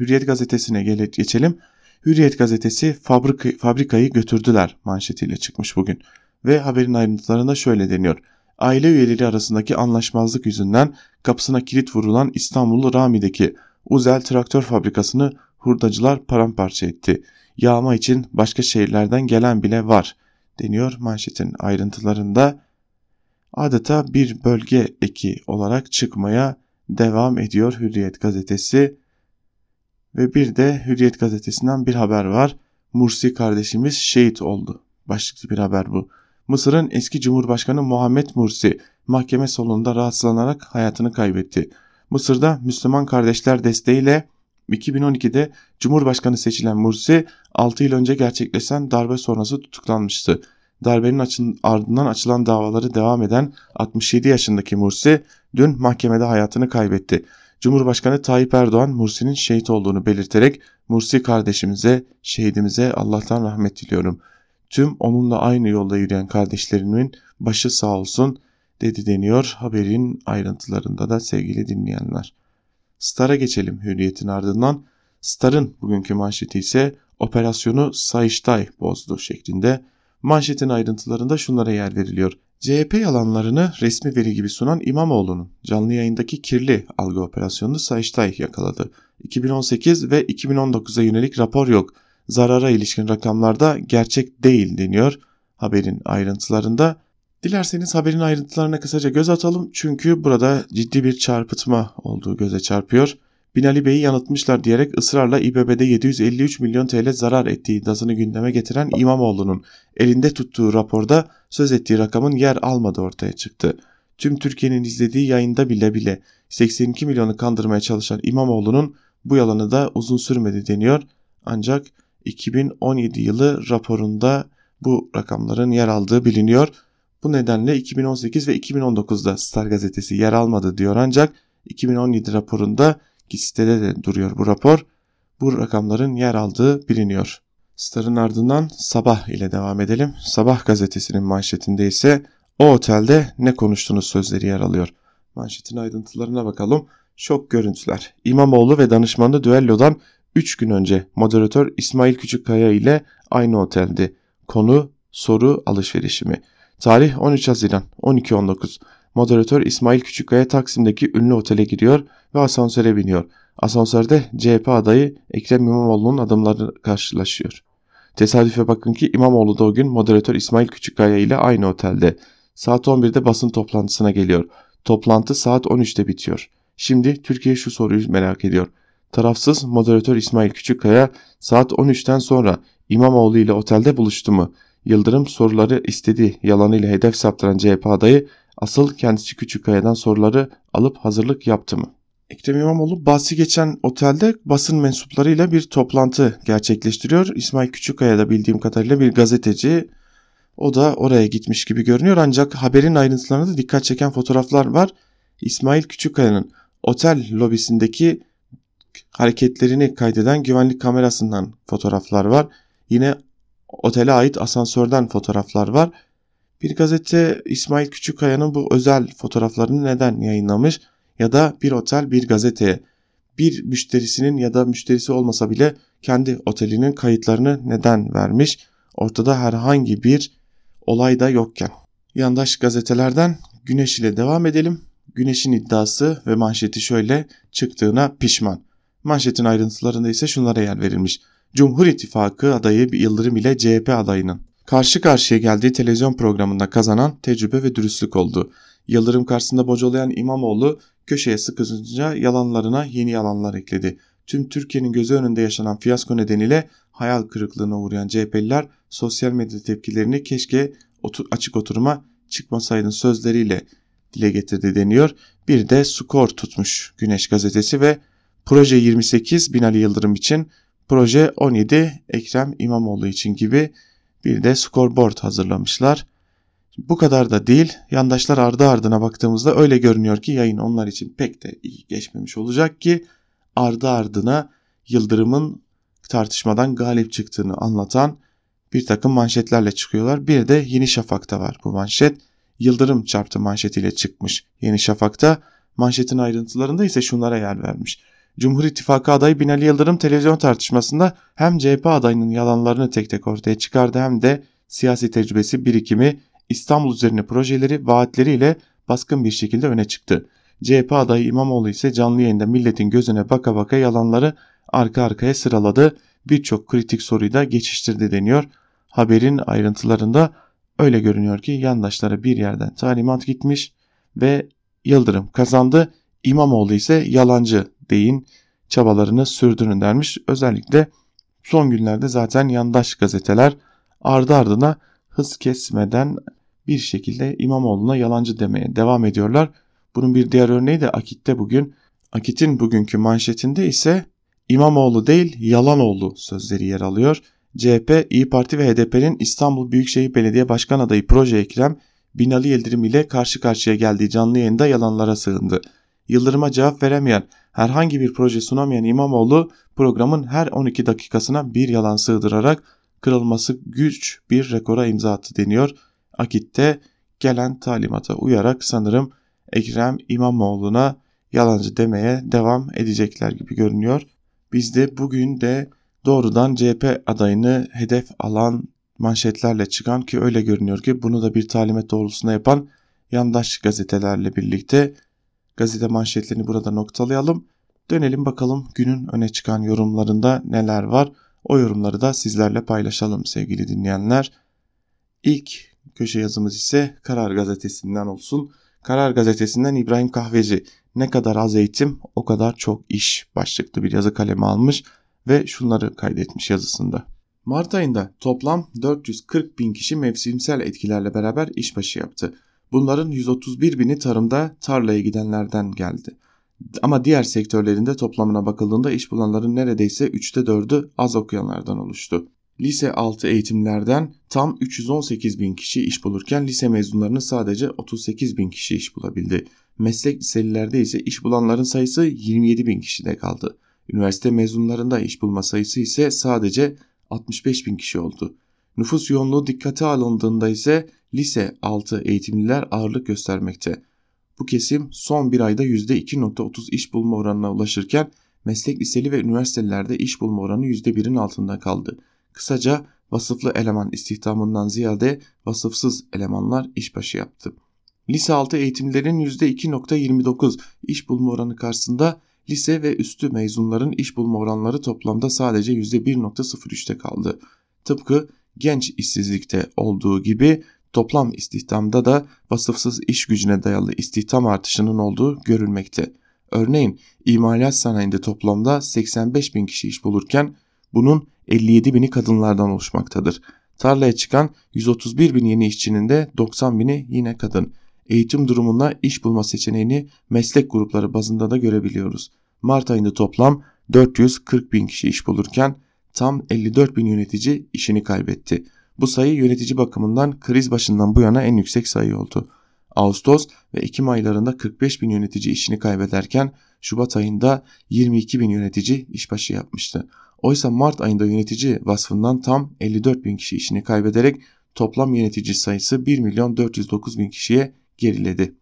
Hürriyet gazetesine geçelim. Hürriyet gazetesi fabrika, fabrikayı götürdüler manşetiyle çıkmış bugün. Ve haberin ayrıntılarında şöyle deniyor. Aile üyeleri arasındaki anlaşmazlık yüzünden kapısına kilit vurulan İstanbul Rami'deki Uzel traktör fabrikasını hurdacılar paramparça etti. Yağma için başka şehirlerden gelen bile var deniyor manşetin ayrıntılarında adeta bir bölge eki olarak çıkmaya devam ediyor Hürriyet gazetesi. Ve bir de Hürriyet gazetesinden bir haber var. Mursi kardeşimiz şehit oldu. Başlıklı bir haber bu. Mısır'ın eski Cumhurbaşkanı Muhammed Mursi mahkeme salonunda rahatsızlanarak hayatını kaybetti. Mısır'da Müslüman kardeşler desteğiyle 2012'de Cumhurbaşkanı seçilen Mursi 6 yıl önce gerçekleşen darbe sonrası tutuklanmıştı. Darbenin açın, ardından açılan davaları devam eden 67 yaşındaki Mursi dün mahkemede hayatını kaybetti. Cumhurbaşkanı Tayyip Erdoğan Mursi'nin şehit olduğunu belirterek Mursi kardeşimize, şehidimize Allah'tan rahmet diliyorum. Tüm onunla aynı yolda yürüyen kardeşlerimin başı sağ olsun dedi deniyor haberin ayrıntılarında da sevgili dinleyenler. Star'a geçelim hürriyetin ardından. Star'ın bugünkü manşeti ise operasyonu Sayıştay bozdu şeklinde. Manşetin ayrıntılarında şunlara yer veriliyor. CHP yalanlarını resmi veri gibi sunan İmamoğlu'nun canlı yayındaki kirli algı operasyonunu Sayıştay yakaladı. 2018 ve 2019'a yönelik rapor yok. Zarara ilişkin rakamlarda gerçek değil deniyor haberin ayrıntılarında. Dilerseniz haberin ayrıntılarına kısaca göz atalım çünkü burada ciddi bir çarpıtma olduğu göze çarpıyor. Binali Bey'i yanıltmışlar diyerek ısrarla İBB'de 753 milyon TL zarar ettiği iddiasını gündeme getiren İmamoğlu'nun elinde tuttuğu raporda söz ettiği rakamın yer almadığı ortaya çıktı. Tüm Türkiye'nin izlediği yayında bile bile 82 milyonu kandırmaya çalışan İmamoğlu'nun bu yalanı da uzun sürmedi deniyor. Ancak 2017 yılı raporunda bu rakamların yer aldığı biliniyor. Bu nedenle 2018 ve 2019'da Star gazetesi yer almadı diyor ancak 2017 raporunda ki sitede de duruyor bu rapor. Bu rakamların yer aldığı biliniyor. Star'ın ardından Sabah ile devam edelim. Sabah gazetesinin manşetinde ise o otelde ne konuştunuz sözleri yer alıyor. Manşetin ayrıntılarına bakalım. Şok görüntüler. İmamoğlu ve danışmanı düellodan 3 gün önce moderatör İsmail Küçükkaya ile aynı otelde. Konu soru alışverişi mi? Tarih 13 Haziran 12.19. Moderatör İsmail Küçükkaya Taksim'deki ünlü otele giriyor ve asansöre biniyor. Asansörde CHP adayı Ekrem İmamoğlu'nun adımları karşılaşıyor. Tesadüfe bakın ki İmamoğlu da o gün moderatör İsmail Küçükkaya ile aynı otelde. Saat 11'de basın toplantısına geliyor. Toplantı saat 13'te bitiyor. Şimdi Türkiye şu soruyu merak ediyor. Tarafsız moderatör İsmail Küçükkaya saat 13'ten sonra İmamoğlu ile otelde buluştu mu? Yıldırım soruları istediği yalanıyla hedef saptıran CHP adayı asıl kendisi Küçükkaya'dan soruları alıp hazırlık yaptı mı? Ekrem İmamoğlu bahsi geçen otelde basın mensuplarıyla bir toplantı gerçekleştiriyor. İsmail Küçükkaya da bildiğim kadarıyla bir gazeteci. O da oraya gitmiş gibi görünüyor ancak haberin ayrıntılarında dikkat çeken fotoğraflar var. İsmail Küçükkaya'nın otel lobisindeki hareketlerini kaydeden güvenlik kamerasından fotoğraflar var. Yine otele ait asansörden fotoğraflar var. Bir gazete İsmail Küçükkaya'nın bu özel fotoğraflarını neden yayınlamış ya da bir otel bir gazeteye bir müşterisinin ya da müşterisi olmasa bile kendi otelinin kayıtlarını neden vermiş? Ortada herhangi bir olay da yokken. Yandaş gazetelerden Güneş ile devam edelim. Güneş'in iddiası ve manşeti şöyle çıktığına pişman. Manşetin ayrıntılarında ise şunlara yer verilmiş. Cumhur İttifakı adayı Yıldırım ile CHP adayının karşı karşıya geldiği televizyon programında kazanan tecrübe ve dürüstlük oldu. Yıldırım karşısında bocalayan İmamoğlu köşeye sıkışınca yalanlarına yeni yalanlar ekledi. Tüm Türkiye'nin gözü önünde yaşanan fiyasko nedeniyle hayal kırıklığına uğrayan CHP'liler sosyal medya tepkilerini keşke otur açık oturuma çıkmasaydın sözleriyle dile getirdi deniyor. Bir de skor tutmuş Güneş gazetesi ve proje 28 Binali Yıldırım için proje 17 Ekrem İmamoğlu için gibi bir de scoreboard hazırlamışlar. Bu kadar da değil. Yandaşlar ardı ardına baktığımızda öyle görünüyor ki yayın onlar için pek de iyi geçmemiş olacak ki ardı ardına Yıldırım'ın tartışmadan galip çıktığını anlatan bir takım manşetlerle çıkıyorlar. Bir de Yeni Şafak'ta var bu manşet. Yıldırım çarptı manşetiyle çıkmış Yeni Şafak'ta. Manşetin ayrıntılarında ise şunlara yer vermiş. Cumhur İttifakı adayı Binali Yıldırım televizyon tartışmasında hem CHP adayının yalanlarını tek tek ortaya çıkardı hem de siyasi tecrübesi birikimi İstanbul üzerine projeleri vaatleriyle baskın bir şekilde öne çıktı. CHP adayı İmamoğlu ise canlı yayında milletin gözüne baka baka yalanları arka arkaya sıraladı. Birçok kritik soruyu da geçiştirdi deniyor. Haberin ayrıntılarında öyle görünüyor ki yandaşlara bir yerden talimat gitmiş ve Yıldırım kazandı. İmamoğlu ise yalancı deyin çabalarını sürdürün dermiş. Özellikle son günlerde zaten yandaş gazeteler ardı ardına hız kesmeden bir şekilde İmamoğlu'na yalancı demeye devam ediyorlar. Bunun bir diğer örneği de Akit'te bugün. Akit'in bugünkü manşetinde ise İmamoğlu değil Yalanoğlu sözleri yer alıyor. CHP, İyi Parti ve HDP'nin İstanbul Büyükşehir Belediye Başkan adayı Proje Ekrem, Binali Yıldırım ile karşı karşıya geldiği canlı yayında yalanlara sığındı. Yıldırım'a cevap veremeyen, herhangi bir proje sunamayan İmamoğlu programın her 12 dakikasına bir yalan sığdırarak kırılması güç bir rekora imza attı deniyor. Akit'te gelen talimata uyarak sanırım Ekrem İmamoğlu'na yalancı demeye devam edecekler gibi görünüyor. Biz de bugün de doğrudan CHP adayını hedef alan manşetlerle çıkan ki öyle görünüyor ki bunu da bir talimat doğrultusunda yapan yandaş gazetelerle birlikte gazete manşetlerini burada noktalayalım. Dönelim bakalım günün öne çıkan yorumlarında neler var. O yorumları da sizlerle paylaşalım sevgili dinleyenler. İlk köşe yazımız ise Karar Gazetesi'nden olsun. Karar Gazetesi'nden İbrahim Kahveci ne kadar az eğitim o kadar çok iş başlıklı bir yazı kalemi almış ve şunları kaydetmiş yazısında. Mart ayında toplam 440 bin kişi mevsimsel etkilerle beraber işbaşı yaptı. Bunların 131 bini tarımda tarlaya gidenlerden geldi. Ama diğer sektörlerinde toplamına bakıldığında iş bulanların neredeyse 3'te 4'ü az okuyanlardan oluştu. Lise altı eğitimlerden tam 318 bin kişi iş bulurken lise mezunlarının sadece 38 bin kişi iş bulabildi. Meslek liselilerde ise iş bulanların sayısı 27 bin kişide kaldı. Üniversite mezunlarında iş bulma sayısı ise sadece 65 bin kişi oldu. Nüfus yoğunluğu dikkate alındığında ise lise altı eğitimliler ağırlık göstermekte. Bu kesim son bir ayda %2.30 iş bulma oranına ulaşırken meslek liseli ve üniversitelerde iş bulma oranı %1'in altında kaldı. Kısaca vasıflı eleman istihdamından ziyade vasıfsız elemanlar işbaşı yaptı. Lise altı eğitimlerin %2.29 iş bulma oranı karşısında lise ve üstü mezunların iş bulma oranları toplamda sadece %1.03'te kaldı. Tıpkı genç işsizlikte olduğu gibi toplam istihdamda da vasıfsız iş gücüne dayalı istihdam artışının olduğu görülmekte. Örneğin imalat sanayinde toplamda 85 bin kişi iş bulurken bunun 57 bini kadınlardan oluşmaktadır. Tarlaya çıkan 131 bin yeni işçinin de 90 bini yine kadın. Eğitim durumunda iş bulma seçeneğini meslek grupları bazında da görebiliyoruz. Mart ayında toplam 440 bin kişi iş bulurken tam 54 bin yönetici işini kaybetti. Bu sayı yönetici bakımından kriz başından bu yana en yüksek sayı oldu. Ağustos ve Ekim aylarında 45 bin yönetici işini kaybederken Şubat ayında 22 bin yönetici işbaşı yapmıştı. Oysa Mart ayında yönetici vasfından tam 54 bin kişi işini kaybederek toplam yönetici sayısı 1 milyon 409 bin kişiye geriledi.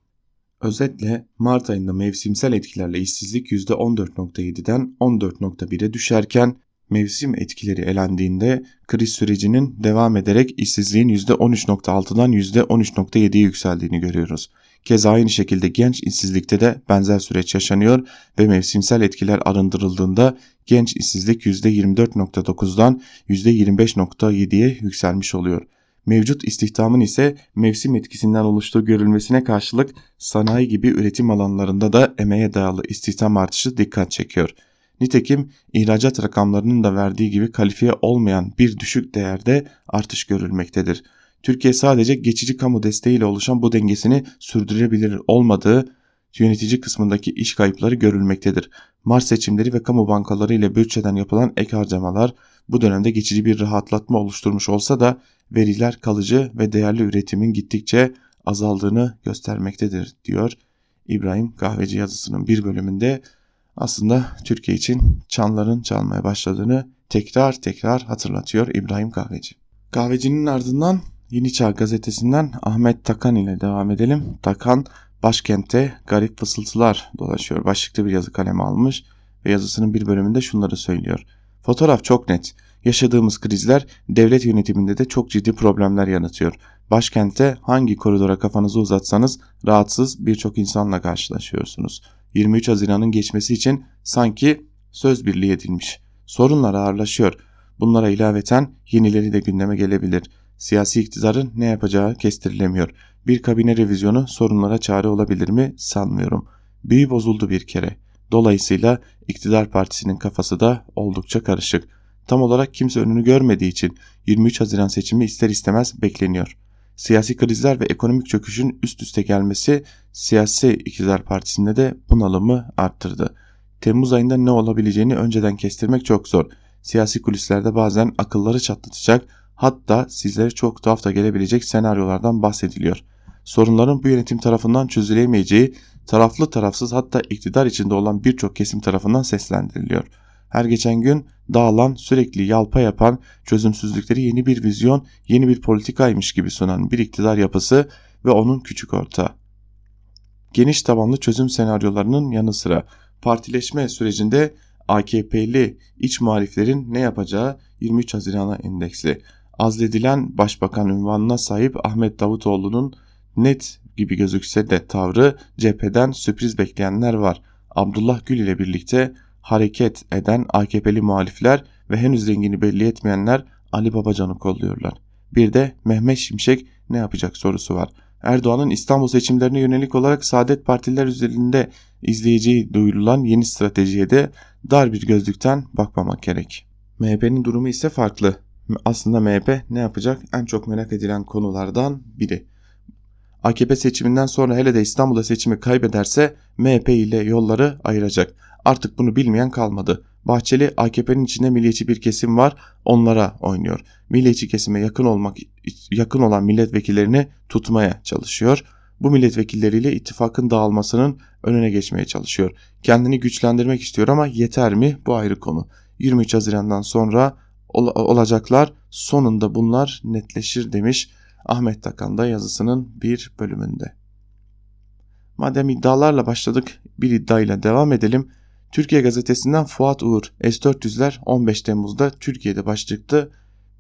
Özetle Mart ayında mevsimsel etkilerle işsizlik %14.7'den 14.1'e düşerken mevsim etkileri elendiğinde kriz sürecinin devam ederek işsizliğin %13.6'dan %13.7'ye yükseldiğini görüyoruz. Keza aynı şekilde genç işsizlikte de benzer süreç yaşanıyor ve mevsimsel etkiler arındırıldığında genç işsizlik %24.9'dan %25.7'ye yükselmiş oluyor. Mevcut istihdamın ise mevsim etkisinden oluştuğu görülmesine karşılık sanayi gibi üretim alanlarında da emeğe dayalı istihdam artışı dikkat çekiyor. Nitekim ihracat rakamlarının da verdiği gibi kalifiye olmayan bir düşük değerde artış görülmektedir. Türkiye sadece geçici kamu desteğiyle oluşan bu dengesini sürdürebilir olmadığı yönetici kısmındaki iş kayıpları görülmektedir. Mart seçimleri ve kamu bankaları ile bütçeden yapılan ek harcamalar bu dönemde geçici bir rahatlatma oluşturmuş olsa da veriler kalıcı ve değerli üretimin gittikçe azaldığını göstermektedir diyor İbrahim Kahveci yazısının bir bölümünde aslında Türkiye için çanların çalmaya başladığını tekrar tekrar hatırlatıyor İbrahim Kahveci. Kahvecinin ardından Yeni Çağ gazetesinden Ahmet Takan ile devam edelim. Takan başkentte garip fısıltılar dolaşıyor. Başlıklı bir yazı kalemi almış ve yazısının bir bölümünde şunları söylüyor. Fotoğraf çok net. Yaşadığımız krizler devlet yönetiminde de çok ciddi problemler yaratıyor. Başkentte hangi koridora kafanızı uzatsanız rahatsız birçok insanla karşılaşıyorsunuz. 23 Haziran'ın geçmesi için sanki söz birliği edilmiş. Sorunlar ağırlaşıyor. Bunlara ilaveten yenileri de gündeme gelebilir. Siyasi iktidarın ne yapacağı kestirilemiyor. Bir kabine revizyonu sorunlara çare olabilir mi sanmıyorum. Büyü bozuldu bir kere. Dolayısıyla iktidar partisinin kafası da oldukça karışık. Tam olarak kimse önünü görmediği için 23 Haziran seçimi ister istemez bekleniyor. Siyasi krizler ve ekonomik çöküşün üst üste gelmesi siyasi iktidar partisinde de bunalımı arttırdı. Temmuz ayında ne olabileceğini önceden kestirmek çok zor. siyasi kulislerde bazen akılları çatlatacak hatta sizlere çok tuhaf da gelebilecek senaryolardan bahsediliyor. Sorunların bu yönetim tarafından çözülemeyeceği taraflı tarafsız hatta iktidar içinde olan birçok kesim tarafından seslendiriliyor. Her geçen gün dağılan, sürekli yalpa yapan, çözümsüzlükleri yeni bir vizyon, yeni bir politikaymış gibi sunan bir iktidar yapısı ve onun küçük ortağı. Geniş tabanlı çözüm senaryolarının yanı sıra partileşme sürecinde AKP'li iç muhaliflerin ne yapacağı 23 Haziran'a endeksli. Azledilen başbakan ünvanına sahip Ahmet Davutoğlu'nun net gibi gözükse de tavrı cepheden sürpriz bekleyenler var. Abdullah Gül ile birlikte hareket eden AKP'li muhalifler ve henüz rengini belli etmeyenler Ali Babacan'ı kolluyorlar. Bir de Mehmet Şimşek ne yapacak sorusu var. Erdoğan'ın İstanbul seçimlerine yönelik olarak Saadet Partiler üzerinde izleyeceği duyurulan yeni stratejiye de dar bir gözlükten bakmamak gerek. MHP'nin durumu ise farklı. Aslında MHP ne yapacak en çok merak edilen konulardan biri. AKP seçiminden sonra hele de İstanbul'da seçimi kaybederse MHP ile yolları ayıracak. Artık bunu bilmeyen kalmadı. Bahçeli AKP'nin içinde milliyetçi bir kesim var onlara oynuyor. Milliyetçi kesime yakın olmak yakın olan milletvekillerini tutmaya çalışıyor. Bu milletvekilleriyle ittifakın dağılmasının önüne geçmeye çalışıyor. Kendini güçlendirmek istiyor ama yeter mi? Bu ayrı konu. 23 Haziran'dan sonra ol olacaklar sonunda bunlar netleşir demiş Ahmet Takan da yazısının bir bölümünde. Madem iddialarla başladık bir iddiayla devam edelim. Türkiye gazetesinden Fuat Uğur S-400'ler 15 Temmuz'da Türkiye'de başlıklı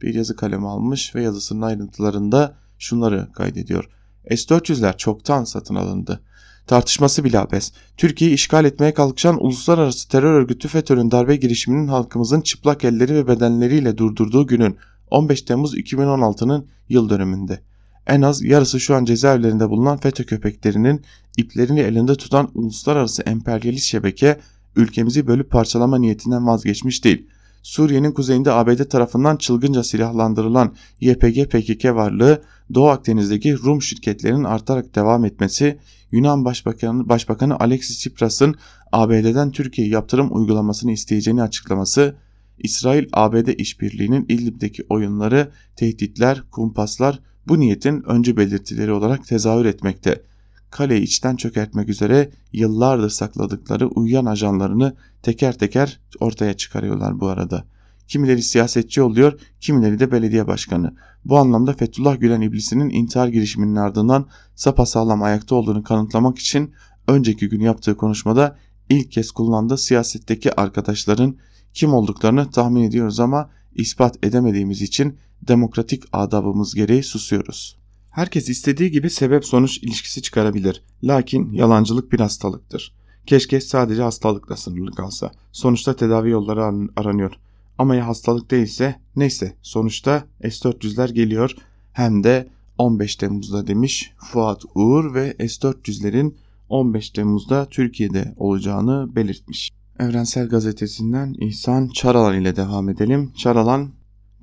bir yazı kalemi almış ve yazısının ayrıntılarında şunları kaydediyor. S-400'ler çoktan satın alındı. Tartışması bile abes. Türkiye'yi işgal etmeye kalkışan uluslararası terör örgütü FETÖ'nün darbe girişiminin halkımızın çıplak elleri ve bedenleriyle durdurduğu günün 15 Temmuz 2016'nın yıl dönümünde. En az yarısı şu an cezaevlerinde bulunan FETÖ köpeklerinin iplerini elinde tutan uluslararası emperyalist şebeke ülkemizi bölüp parçalama niyetinden vazgeçmiş değil. Suriye'nin kuzeyinde ABD tarafından çılgınca silahlandırılan YPG PKK varlığı Doğu Akdeniz'deki Rum şirketlerinin artarak devam etmesi, Yunan Başbakanı, Başbakanı Alexis Tsipras'ın ABD'den Türkiye'ye yaptırım uygulamasını isteyeceğini açıklaması, İsrail-ABD işbirliğinin İdlib'deki oyunları, tehditler, kumpaslar bu niyetin öncü belirtileri olarak tezahür etmekte kaleyi içten çökertmek üzere yıllardır sakladıkları uyuyan ajanlarını teker teker ortaya çıkarıyorlar bu arada. Kimileri siyasetçi oluyor, kimileri de belediye başkanı. Bu anlamda Fethullah Gülen iblisinin intihar girişiminin ardından sapasağlam ayakta olduğunu kanıtlamak için önceki gün yaptığı konuşmada ilk kez kullandığı siyasetteki arkadaşların kim olduklarını tahmin ediyoruz ama ispat edemediğimiz için demokratik adabımız gereği susuyoruz. Herkes istediği gibi sebep sonuç ilişkisi çıkarabilir. Lakin yalancılık bir hastalıktır. Keşke sadece hastalıkla sınırlı kalsa. Sonuçta tedavi yolları aranıyor. Ama ya hastalık değilse neyse sonuçta S-400'ler geliyor. Hem de 15 Temmuz'da demiş Fuat Uğur ve S-400'lerin 15 Temmuz'da Türkiye'de olacağını belirtmiş. Evrensel Gazetesi'nden İhsan Çaralan ile devam edelim. Çaralan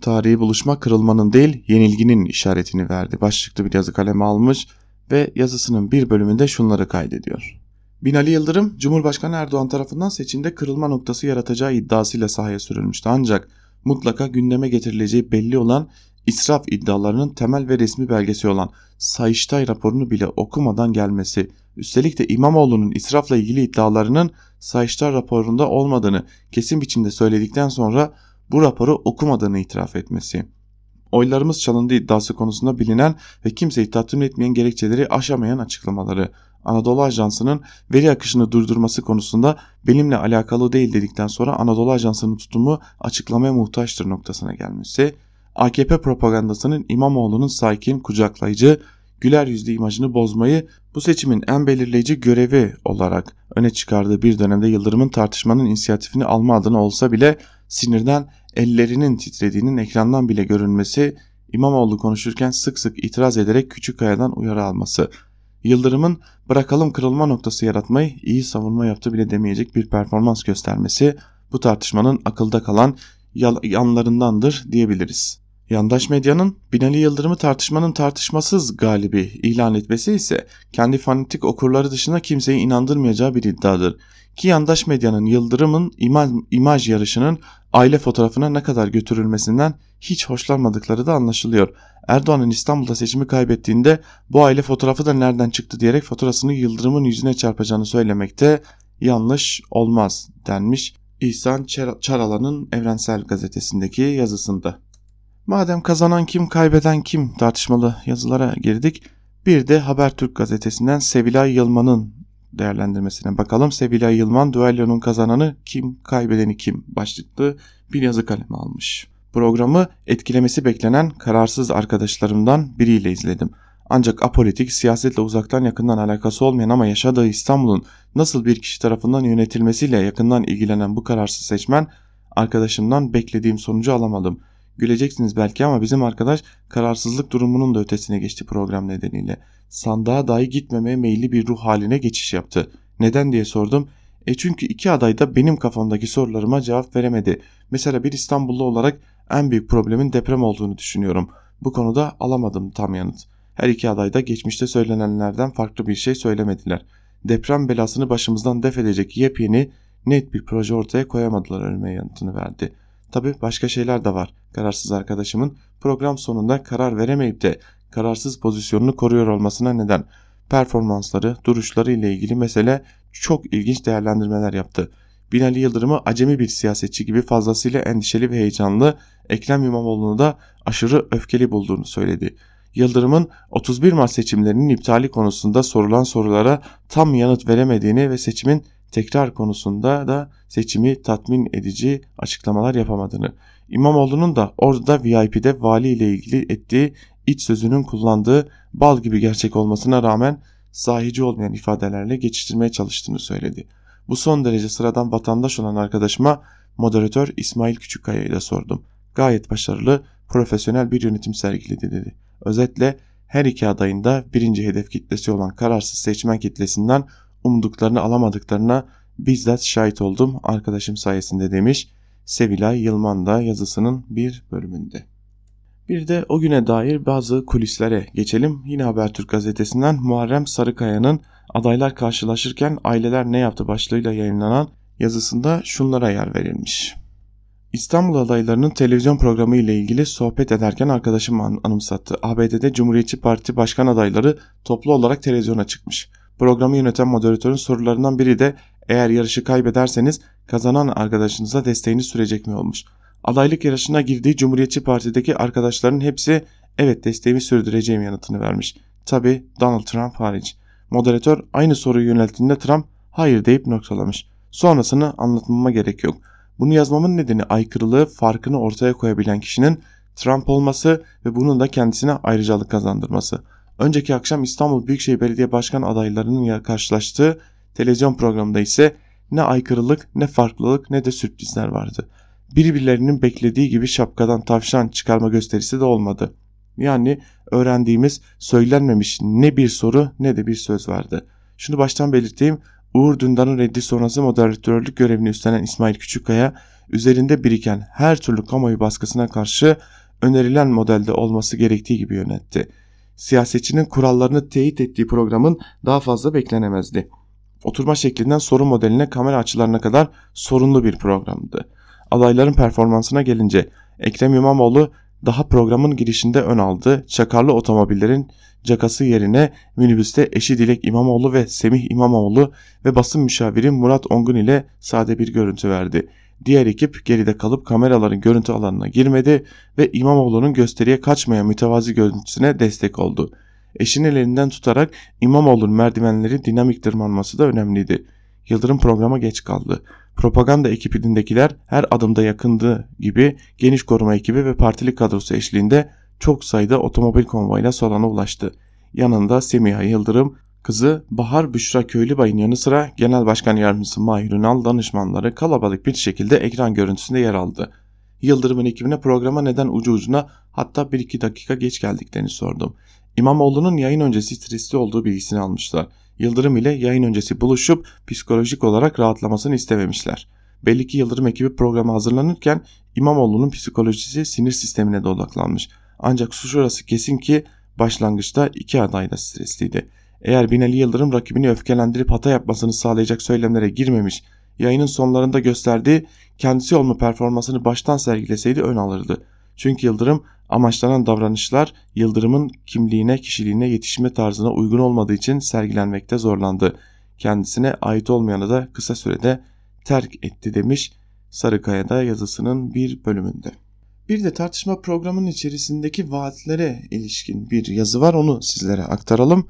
tarihi buluşma kırılmanın değil yenilginin işaretini verdi. Başlıklı bir yazı kaleme almış ve yazısının bir bölümünde şunları kaydediyor. Binali Yıldırım, Cumhurbaşkanı Erdoğan tarafından seçimde kırılma noktası yaratacağı iddiasıyla sahaya sürülmüştü. Ancak mutlaka gündeme getirileceği belli olan israf iddialarının temel ve resmi belgesi olan Sayıştay raporunu bile okumadan gelmesi, üstelik de İmamoğlu'nun israfla ilgili iddialarının Sayıştay raporunda olmadığını kesin biçimde söyledikten sonra bu raporu okumadığını itiraf etmesi. Oylarımız çalındı iddiası konusunda bilinen ve kimseyi tatmin etmeyen gerekçeleri aşamayan açıklamaları. Anadolu Ajansı'nın veri akışını durdurması konusunda benimle alakalı değil dedikten sonra Anadolu Ajansı'nın tutumu açıklamaya muhtaçtır noktasına gelmesi. AKP propagandasının İmamoğlu'nun sakin, kucaklayıcı, güler yüzlü imajını bozmayı bu seçimin en belirleyici görevi olarak öne çıkardığı bir dönemde Yıldırım'ın tartışmanın inisiyatifini alma adına olsa bile sinirden ellerinin titrediğinin ekrandan bile görünmesi, İmamoğlu konuşurken sık sık itiraz ederek küçük kayadan uyarı alması, Yıldırım'ın bırakalım kırılma noktası yaratmayı iyi savunma yaptı bile demeyecek bir performans göstermesi bu tartışmanın akılda kalan yanlarındandır diyebiliriz. Yandaş medyanın Binali Yıldırım'ı tartışmanın tartışmasız galibi ilan etmesi ise kendi fanatik okurları dışında kimseyi inandırmayacağı bir iddiadır. Ki yandaş medyanın Yıldırım'ın imaj, imaj yarışının aile fotoğrafına ne kadar götürülmesinden hiç hoşlanmadıkları da anlaşılıyor. Erdoğan'ın İstanbul'da seçimi kaybettiğinde bu aile fotoğrafı da nereden çıktı diyerek faturasını Yıldırım'ın yüzüne çarpacağını söylemekte yanlış olmaz denmiş İhsan Çaralan'ın Evrensel Gazetesi'ndeki yazısında. Madem kazanan kim kaybeden kim tartışmalı yazılara girdik bir de Habertürk gazetesinden Sevilay Yılman'ın değerlendirmesine bakalım. Sevilay Yılman düellonun kazananı kim kaybedeni kim başlıklı bir yazı kalemi almış. Programı etkilemesi beklenen kararsız arkadaşlarımdan biriyle izledim. Ancak apolitik, siyasetle uzaktan yakından alakası olmayan ama yaşadığı İstanbul'un nasıl bir kişi tarafından yönetilmesiyle yakından ilgilenen bu kararsız seçmen arkadaşımdan beklediğim sonucu alamadım. Güleceksiniz belki ama bizim arkadaş kararsızlık durumunun da ötesine geçti program nedeniyle. Sandığa dahi gitmemeye meyilli bir ruh haline geçiş yaptı. Neden diye sordum. E çünkü iki aday da benim kafamdaki sorularıma cevap veremedi. Mesela bir İstanbullu olarak en büyük problemin deprem olduğunu düşünüyorum. Bu konuda alamadım tam yanıt. Her iki aday da geçmişte söylenenlerden farklı bir şey söylemediler. Deprem belasını başımızdan def edecek yepyeni net bir proje ortaya koyamadılar ölmeye yanıtını verdi. Tabi başka şeyler de var. Kararsız arkadaşımın program sonunda karar veremeyip de kararsız pozisyonunu koruyor olmasına neden. Performansları, duruşları ile ilgili mesele çok ilginç değerlendirmeler yaptı. Binali Yıldırım'ı acemi bir siyasetçi gibi fazlasıyla endişeli ve heyecanlı, Ekrem İmamoğlu'nu da aşırı öfkeli bulduğunu söyledi. Yıldırım'ın 31 Mart seçimlerinin iptali konusunda sorulan sorulara tam yanıt veremediğini ve seçimin tekrar konusunda da seçimi tatmin edici açıklamalar yapamadığını, İmamoğlu'nun da orada VIP'de vali ile ilgili ettiği iç sözünün kullandığı bal gibi gerçek olmasına rağmen sahici olmayan ifadelerle geçiştirmeye çalıştığını söyledi. Bu son derece sıradan vatandaş olan arkadaşıma moderatör İsmail Küçükkaya'yı da sordum. Gayet başarılı, profesyonel bir yönetim sergiledi dedi. Özetle her iki adayın da birinci hedef kitlesi olan kararsız seçmen kitlesinden umduklarını alamadıklarına bizzat şahit oldum arkadaşım sayesinde demiş Sevilay Yılman da yazısının bir bölümünde. Bir de o güne dair bazı kulislere geçelim. Yine Habertürk gazetesinden Muharrem Sarıkaya'nın adaylar karşılaşırken aileler ne yaptı başlığıyla yayınlanan yazısında şunlara yer verilmiş. İstanbul adaylarının televizyon programı ile ilgili sohbet ederken arkadaşım an anımsattı. ABD'de Cumhuriyetçi Parti başkan adayları toplu olarak televizyona çıkmış. Programı yöneten moderatörün sorularından biri de eğer yarışı kaybederseniz kazanan arkadaşınıza desteğini sürecek mi olmuş. Adaylık yarışına girdiği Cumhuriyetçi Parti'deki arkadaşların hepsi evet desteğimi sürdüreceğim yanıtını vermiş. Tabi Donald Trump hariç. Moderatör aynı soruyu yönelttiğinde Trump hayır deyip noktalamış. Sonrasını anlatmama gerek yok. Bunu yazmamın nedeni aykırılığı farkını ortaya koyabilen kişinin Trump olması ve bunun da kendisine ayrıcalık kazandırması. Önceki akşam İstanbul Büyükşehir Belediye Başkan adaylarının karşılaştığı televizyon programında ise ne aykırılık ne farklılık ne de sürprizler vardı. Birbirlerinin beklediği gibi şapkadan tavşan çıkarma gösterisi de olmadı. Yani öğrendiğimiz söylenmemiş ne bir soru ne de bir söz vardı. Şunu baştan belirteyim. Uğur Dündar'ın reddi sonrası moderatörlük görevini üstlenen İsmail Küçükkaya üzerinde biriken her türlü kamuoyu baskısına karşı önerilen modelde olması gerektiği gibi yönetti siyasetçinin kurallarını teyit ettiği programın daha fazla beklenemezdi. Oturma şeklinden soru modeline kamera açılarına kadar sorunlu bir programdı. Adayların performansına gelince Ekrem İmamoğlu daha programın girişinde ön aldı. Çakarlı otomobillerin cakası yerine minibüste eşi Dilek İmamoğlu ve Semih İmamoğlu ve basın müşaviri Murat Ongun ile sade bir görüntü verdi. Diğer ekip geride kalıp kameraların görüntü alanına girmedi ve İmamoğlu'nun gösteriye kaçmayan mütevazi görüntüsüne destek oldu. Eşinin elinden tutarak İmamoğlu'nun merdivenleri dinamik tırmanması da önemliydi. Yıldırım programa geç kaldı. Propaganda ekibindekiler her adımda yakındığı gibi geniş koruma ekibi ve partili kadrosu eşliğinde çok sayıda otomobil konvoyla salona ulaştı. Yanında Semiha Yıldırım, Kızı Bahar Büşra Köylübay'ın yanı sıra Genel Başkan Yardımcısı Mahir Ünal danışmanları kalabalık bir şekilde ekran görüntüsünde yer aldı. Yıldırım'ın ekibine programa neden ucu ucuna hatta 1-2 dakika geç geldiklerini sordum. İmamoğlu'nun yayın öncesi stresli olduğu bilgisini almışlar. Yıldırım ile yayın öncesi buluşup psikolojik olarak rahatlamasını istememişler. Belli ki Yıldırım ekibi programa hazırlanırken İmamoğlu'nun psikolojisi sinir sistemine de odaklanmış. Ancak şu şurası kesin ki başlangıçta iki aday da stresliydi. Eğer Binali Yıldırım rakibini öfkelendirip hata yapmasını sağlayacak söylemlere girmemiş, yayının sonlarında gösterdiği kendisi olma performansını baştan sergileseydi ön alırdı. Çünkü Yıldırım amaçlanan davranışlar Yıldırım'ın kimliğine, kişiliğine, yetişme tarzına uygun olmadığı için sergilenmekte zorlandı. Kendisine ait olmayanı da kısa sürede terk etti demiş Sarıkaya'da yazısının bir bölümünde. Bir de tartışma programının içerisindeki vaatlere ilişkin bir yazı var onu sizlere aktaralım.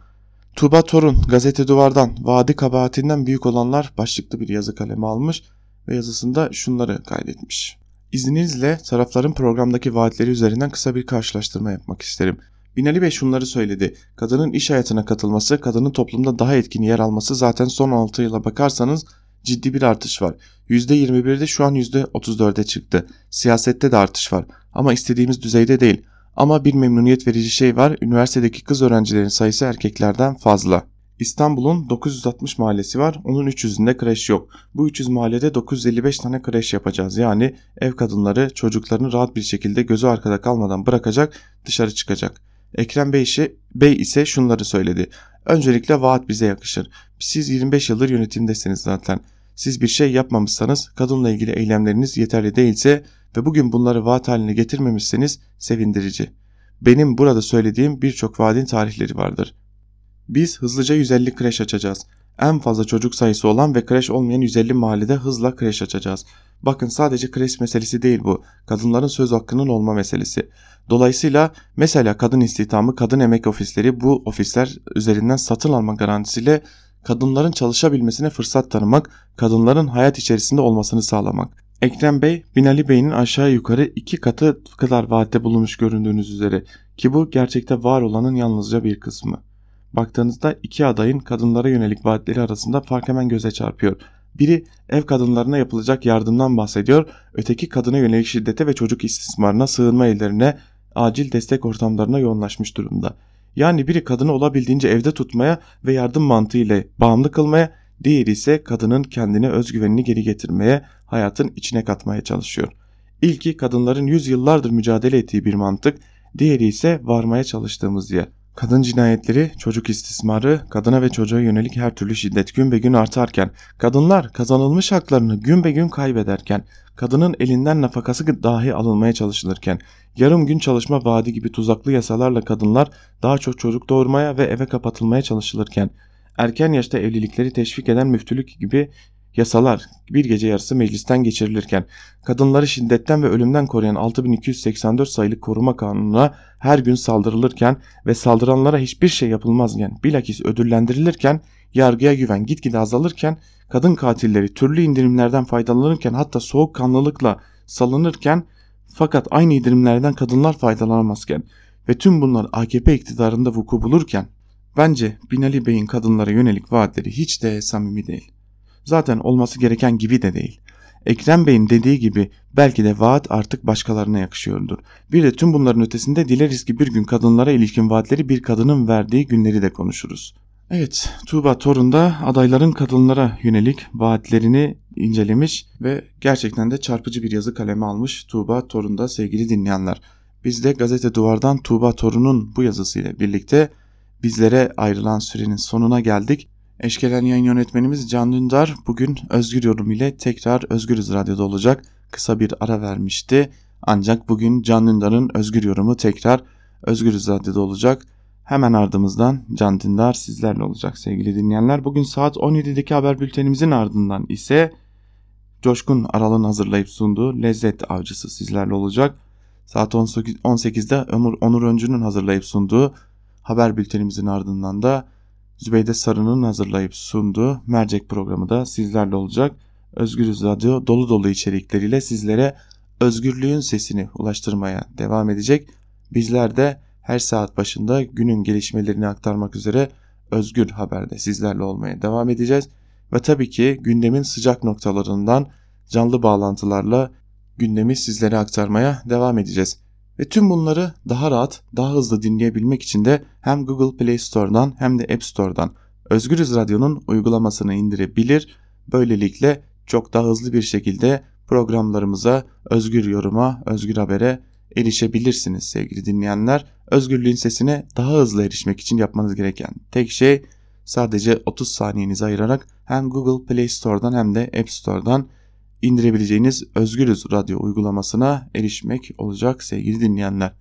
Tuba Torun gazete duvardan vaadi kabahatinden büyük olanlar başlıklı bir yazı kalemi almış ve yazısında şunları kaydetmiş. İzninizle tarafların programdaki vaatleri üzerinden kısa bir karşılaştırma yapmak isterim. Binali Bey şunları söyledi. Kadının iş hayatına katılması, kadının toplumda daha etkin yer alması zaten son 6 yıla bakarsanız ciddi bir artış var. %21'de şu an %34'e çıktı. Siyasette de artış var ama istediğimiz düzeyde değil. Ama bir memnuniyet verici şey var. Üniversitedeki kız öğrencilerin sayısı erkeklerden fazla. İstanbul'un 960 mahallesi var. Onun 300'ünde kreş yok. Bu 300 mahallede 955 tane kreş yapacağız. Yani ev kadınları çocuklarını rahat bir şekilde gözü arkada kalmadan bırakacak, dışarı çıkacak. Ekrem Bey, işi, Bey ise şunları söyledi. Öncelikle vaat bize yakışır. Siz 25 yıldır yönetimdesiniz zaten. Siz bir şey yapmamışsanız, kadınla ilgili eylemleriniz yeterli değilse ve bugün bunları vaat haline getirmemişseniz sevindirici. Benim burada söylediğim birçok vaadin tarihleri vardır. Biz hızlıca 150 kreş açacağız. En fazla çocuk sayısı olan ve kreş olmayan 150 mahallede hızla kreş açacağız. Bakın sadece kreş meselesi değil bu. Kadınların söz hakkının olma meselesi. Dolayısıyla mesela kadın istihdamı, kadın emek ofisleri bu ofisler üzerinden satın alma garantisiyle kadınların çalışabilmesine fırsat tanımak, kadınların hayat içerisinde olmasını sağlamak. Ekrem Bey, Binali Bey'in aşağı yukarı iki katı kadar vaatte bulunmuş göründüğünüz üzere ki bu gerçekte var olanın yalnızca bir kısmı. Baktığınızda iki adayın kadınlara yönelik vaatleri arasında fark hemen göze çarpıyor. Biri ev kadınlarına yapılacak yardımdan bahsediyor, öteki kadına yönelik şiddete ve çocuk istismarına, sığınma ellerine, acil destek ortamlarına yoğunlaşmış durumda. Yani biri kadını olabildiğince evde tutmaya ve yardım mantığı ile bağımlı kılmaya, diğeri ise kadının kendine özgüvenini geri getirmeye, hayatın içine katmaya çalışıyor. İlki kadınların yüzyıllardır mücadele ettiği bir mantık, diğeri ise varmaya çalıştığımız yer. Kadın cinayetleri, çocuk istismarı, kadına ve çocuğa yönelik her türlü şiddet gün be gün artarken, kadınlar kazanılmış haklarını gün be gün kaybederken, kadının elinden nafakası dahi alınmaya çalışılırken, yarım gün çalışma vaadi gibi tuzaklı yasalarla kadınlar daha çok çocuk doğurmaya ve eve kapatılmaya çalışılırken, erken yaşta evlilikleri teşvik eden müftülük gibi yasalar bir gece yarısı meclisten geçirilirken kadınları şiddetten ve ölümden koruyan 6284 sayılı koruma kanununa her gün saldırılırken ve saldıranlara hiçbir şey yapılmazken bilakis ödüllendirilirken yargıya güven gitgide azalırken kadın katilleri türlü indirimlerden faydalanırken hatta soğukkanlılıkla salınırken fakat aynı indirimlerden kadınlar faydalanamazken ve tüm bunlar AKP iktidarında vuku bulurken bence Binali Bey'in kadınlara yönelik vaatleri hiç de samimi değil. Zaten olması gereken gibi de değil. Ekrem Bey'in dediği gibi belki de vaat artık başkalarına yakışıyordur. Bir de tüm bunların ötesinde dileriz ki bir gün kadınlara ilişkin vaatleri bir kadının verdiği günleri de konuşuruz. Evet, Tuğba Torun da adayların kadınlara yönelik vaatlerini incelemiş ve gerçekten de çarpıcı bir yazı kaleme almış Tuğba Torun da sevgili dinleyenler. Biz de gazete duvardan Tuğba Torun'un bu yazısıyla birlikte bizlere ayrılan sürenin sonuna geldik. Eşkelen yayın yönetmenimiz Can Dündar bugün Özgür Yorum ile tekrar Özgürüz Radyo'da olacak. Kısa bir ara vermişti. Ancak bugün Can Dündar'ın Özgür Yorumu tekrar Özgürüz Radyo'da olacak. Hemen ardımızdan Can Dündar sizlerle olacak sevgili dinleyenler. Bugün saat 17'deki haber bültenimizin ardından ise Coşkun Aral'ın hazırlayıp sunduğu Lezzet Avcısı sizlerle olacak. Saat 18'de Onur, Onur Öncü'nün hazırlayıp sunduğu haber bültenimizin ardından da Zübeyde Sarı'nın hazırlayıp sunduğu mercek programı da sizlerle olacak. Özgürüz Radyo dolu dolu içerikleriyle sizlere özgürlüğün sesini ulaştırmaya devam edecek. Bizler de her saat başında günün gelişmelerini aktarmak üzere Özgür Haber'de sizlerle olmaya devam edeceğiz. Ve tabii ki gündemin sıcak noktalarından canlı bağlantılarla gündemi sizlere aktarmaya devam edeceğiz. Ve tüm bunları daha rahat, daha hızlı dinleyebilmek için de hem Google Play Store'dan hem de App Store'dan Özgürüz Radyo'nun uygulamasını indirebilir. Böylelikle çok daha hızlı bir şekilde programlarımıza, özgür yoruma, özgür habere erişebilirsiniz sevgili dinleyenler. Özgürlüğün sesine daha hızlı erişmek için yapmanız gereken tek şey sadece 30 saniyenizi ayırarak hem Google Play Store'dan hem de App Store'dan indirebileceğiniz Özgürüz Radyo uygulamasına erişmek olacak sevgili dinleyenler.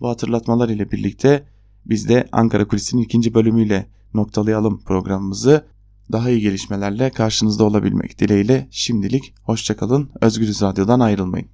Bu hatırlatmalar ile birlikte biz de Ankara Kulisi'nin ikinci bölümüyle noktalayalım programımızı. Daha iyi gelişmelerle karşınızda olabilmek dileğiyle şimdilik hoşçakalın. Özgürüz Radyo'dan ayrılmayın.